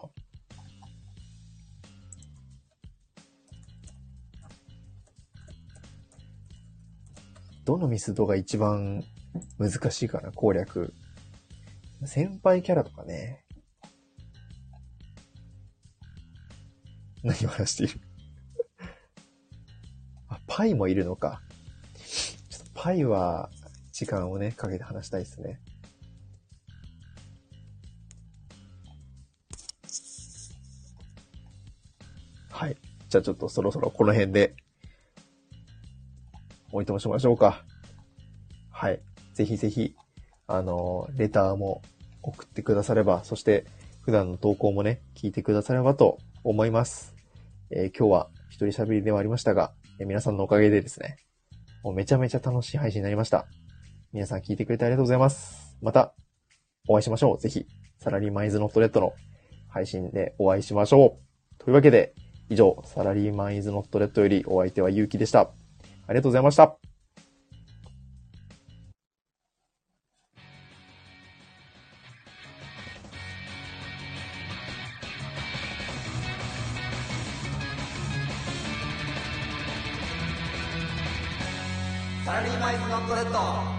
どのミスドが一番難しいかな、攻略。先輩キャラとかね。何を話している？あ、パイもいるのか。ちょっとパイは時間をね、かけて話したいですね。じゃあちょっとそろそろこの辺でおいともしましょうか。はい。ぜひぜひ、あの、レターも送ってくだされば、そして普段の投稿もね、聞いてくださればと思います。えー今日は一人喋りではありましたが、えー皆さんのおかげでですね、もうめちゃめちゃ楽しい配信になりました。皆さん聞いてくれてありがとうございます。また、お会いしましょう。ぜひ、サラリーマンイズノットレッドの配信でお会いしましょう。というわけで、以上、サラリーマンイズノットレッドよりお相手はゆうきでした。ありがとうございました。
サラリーマンイズノットレッド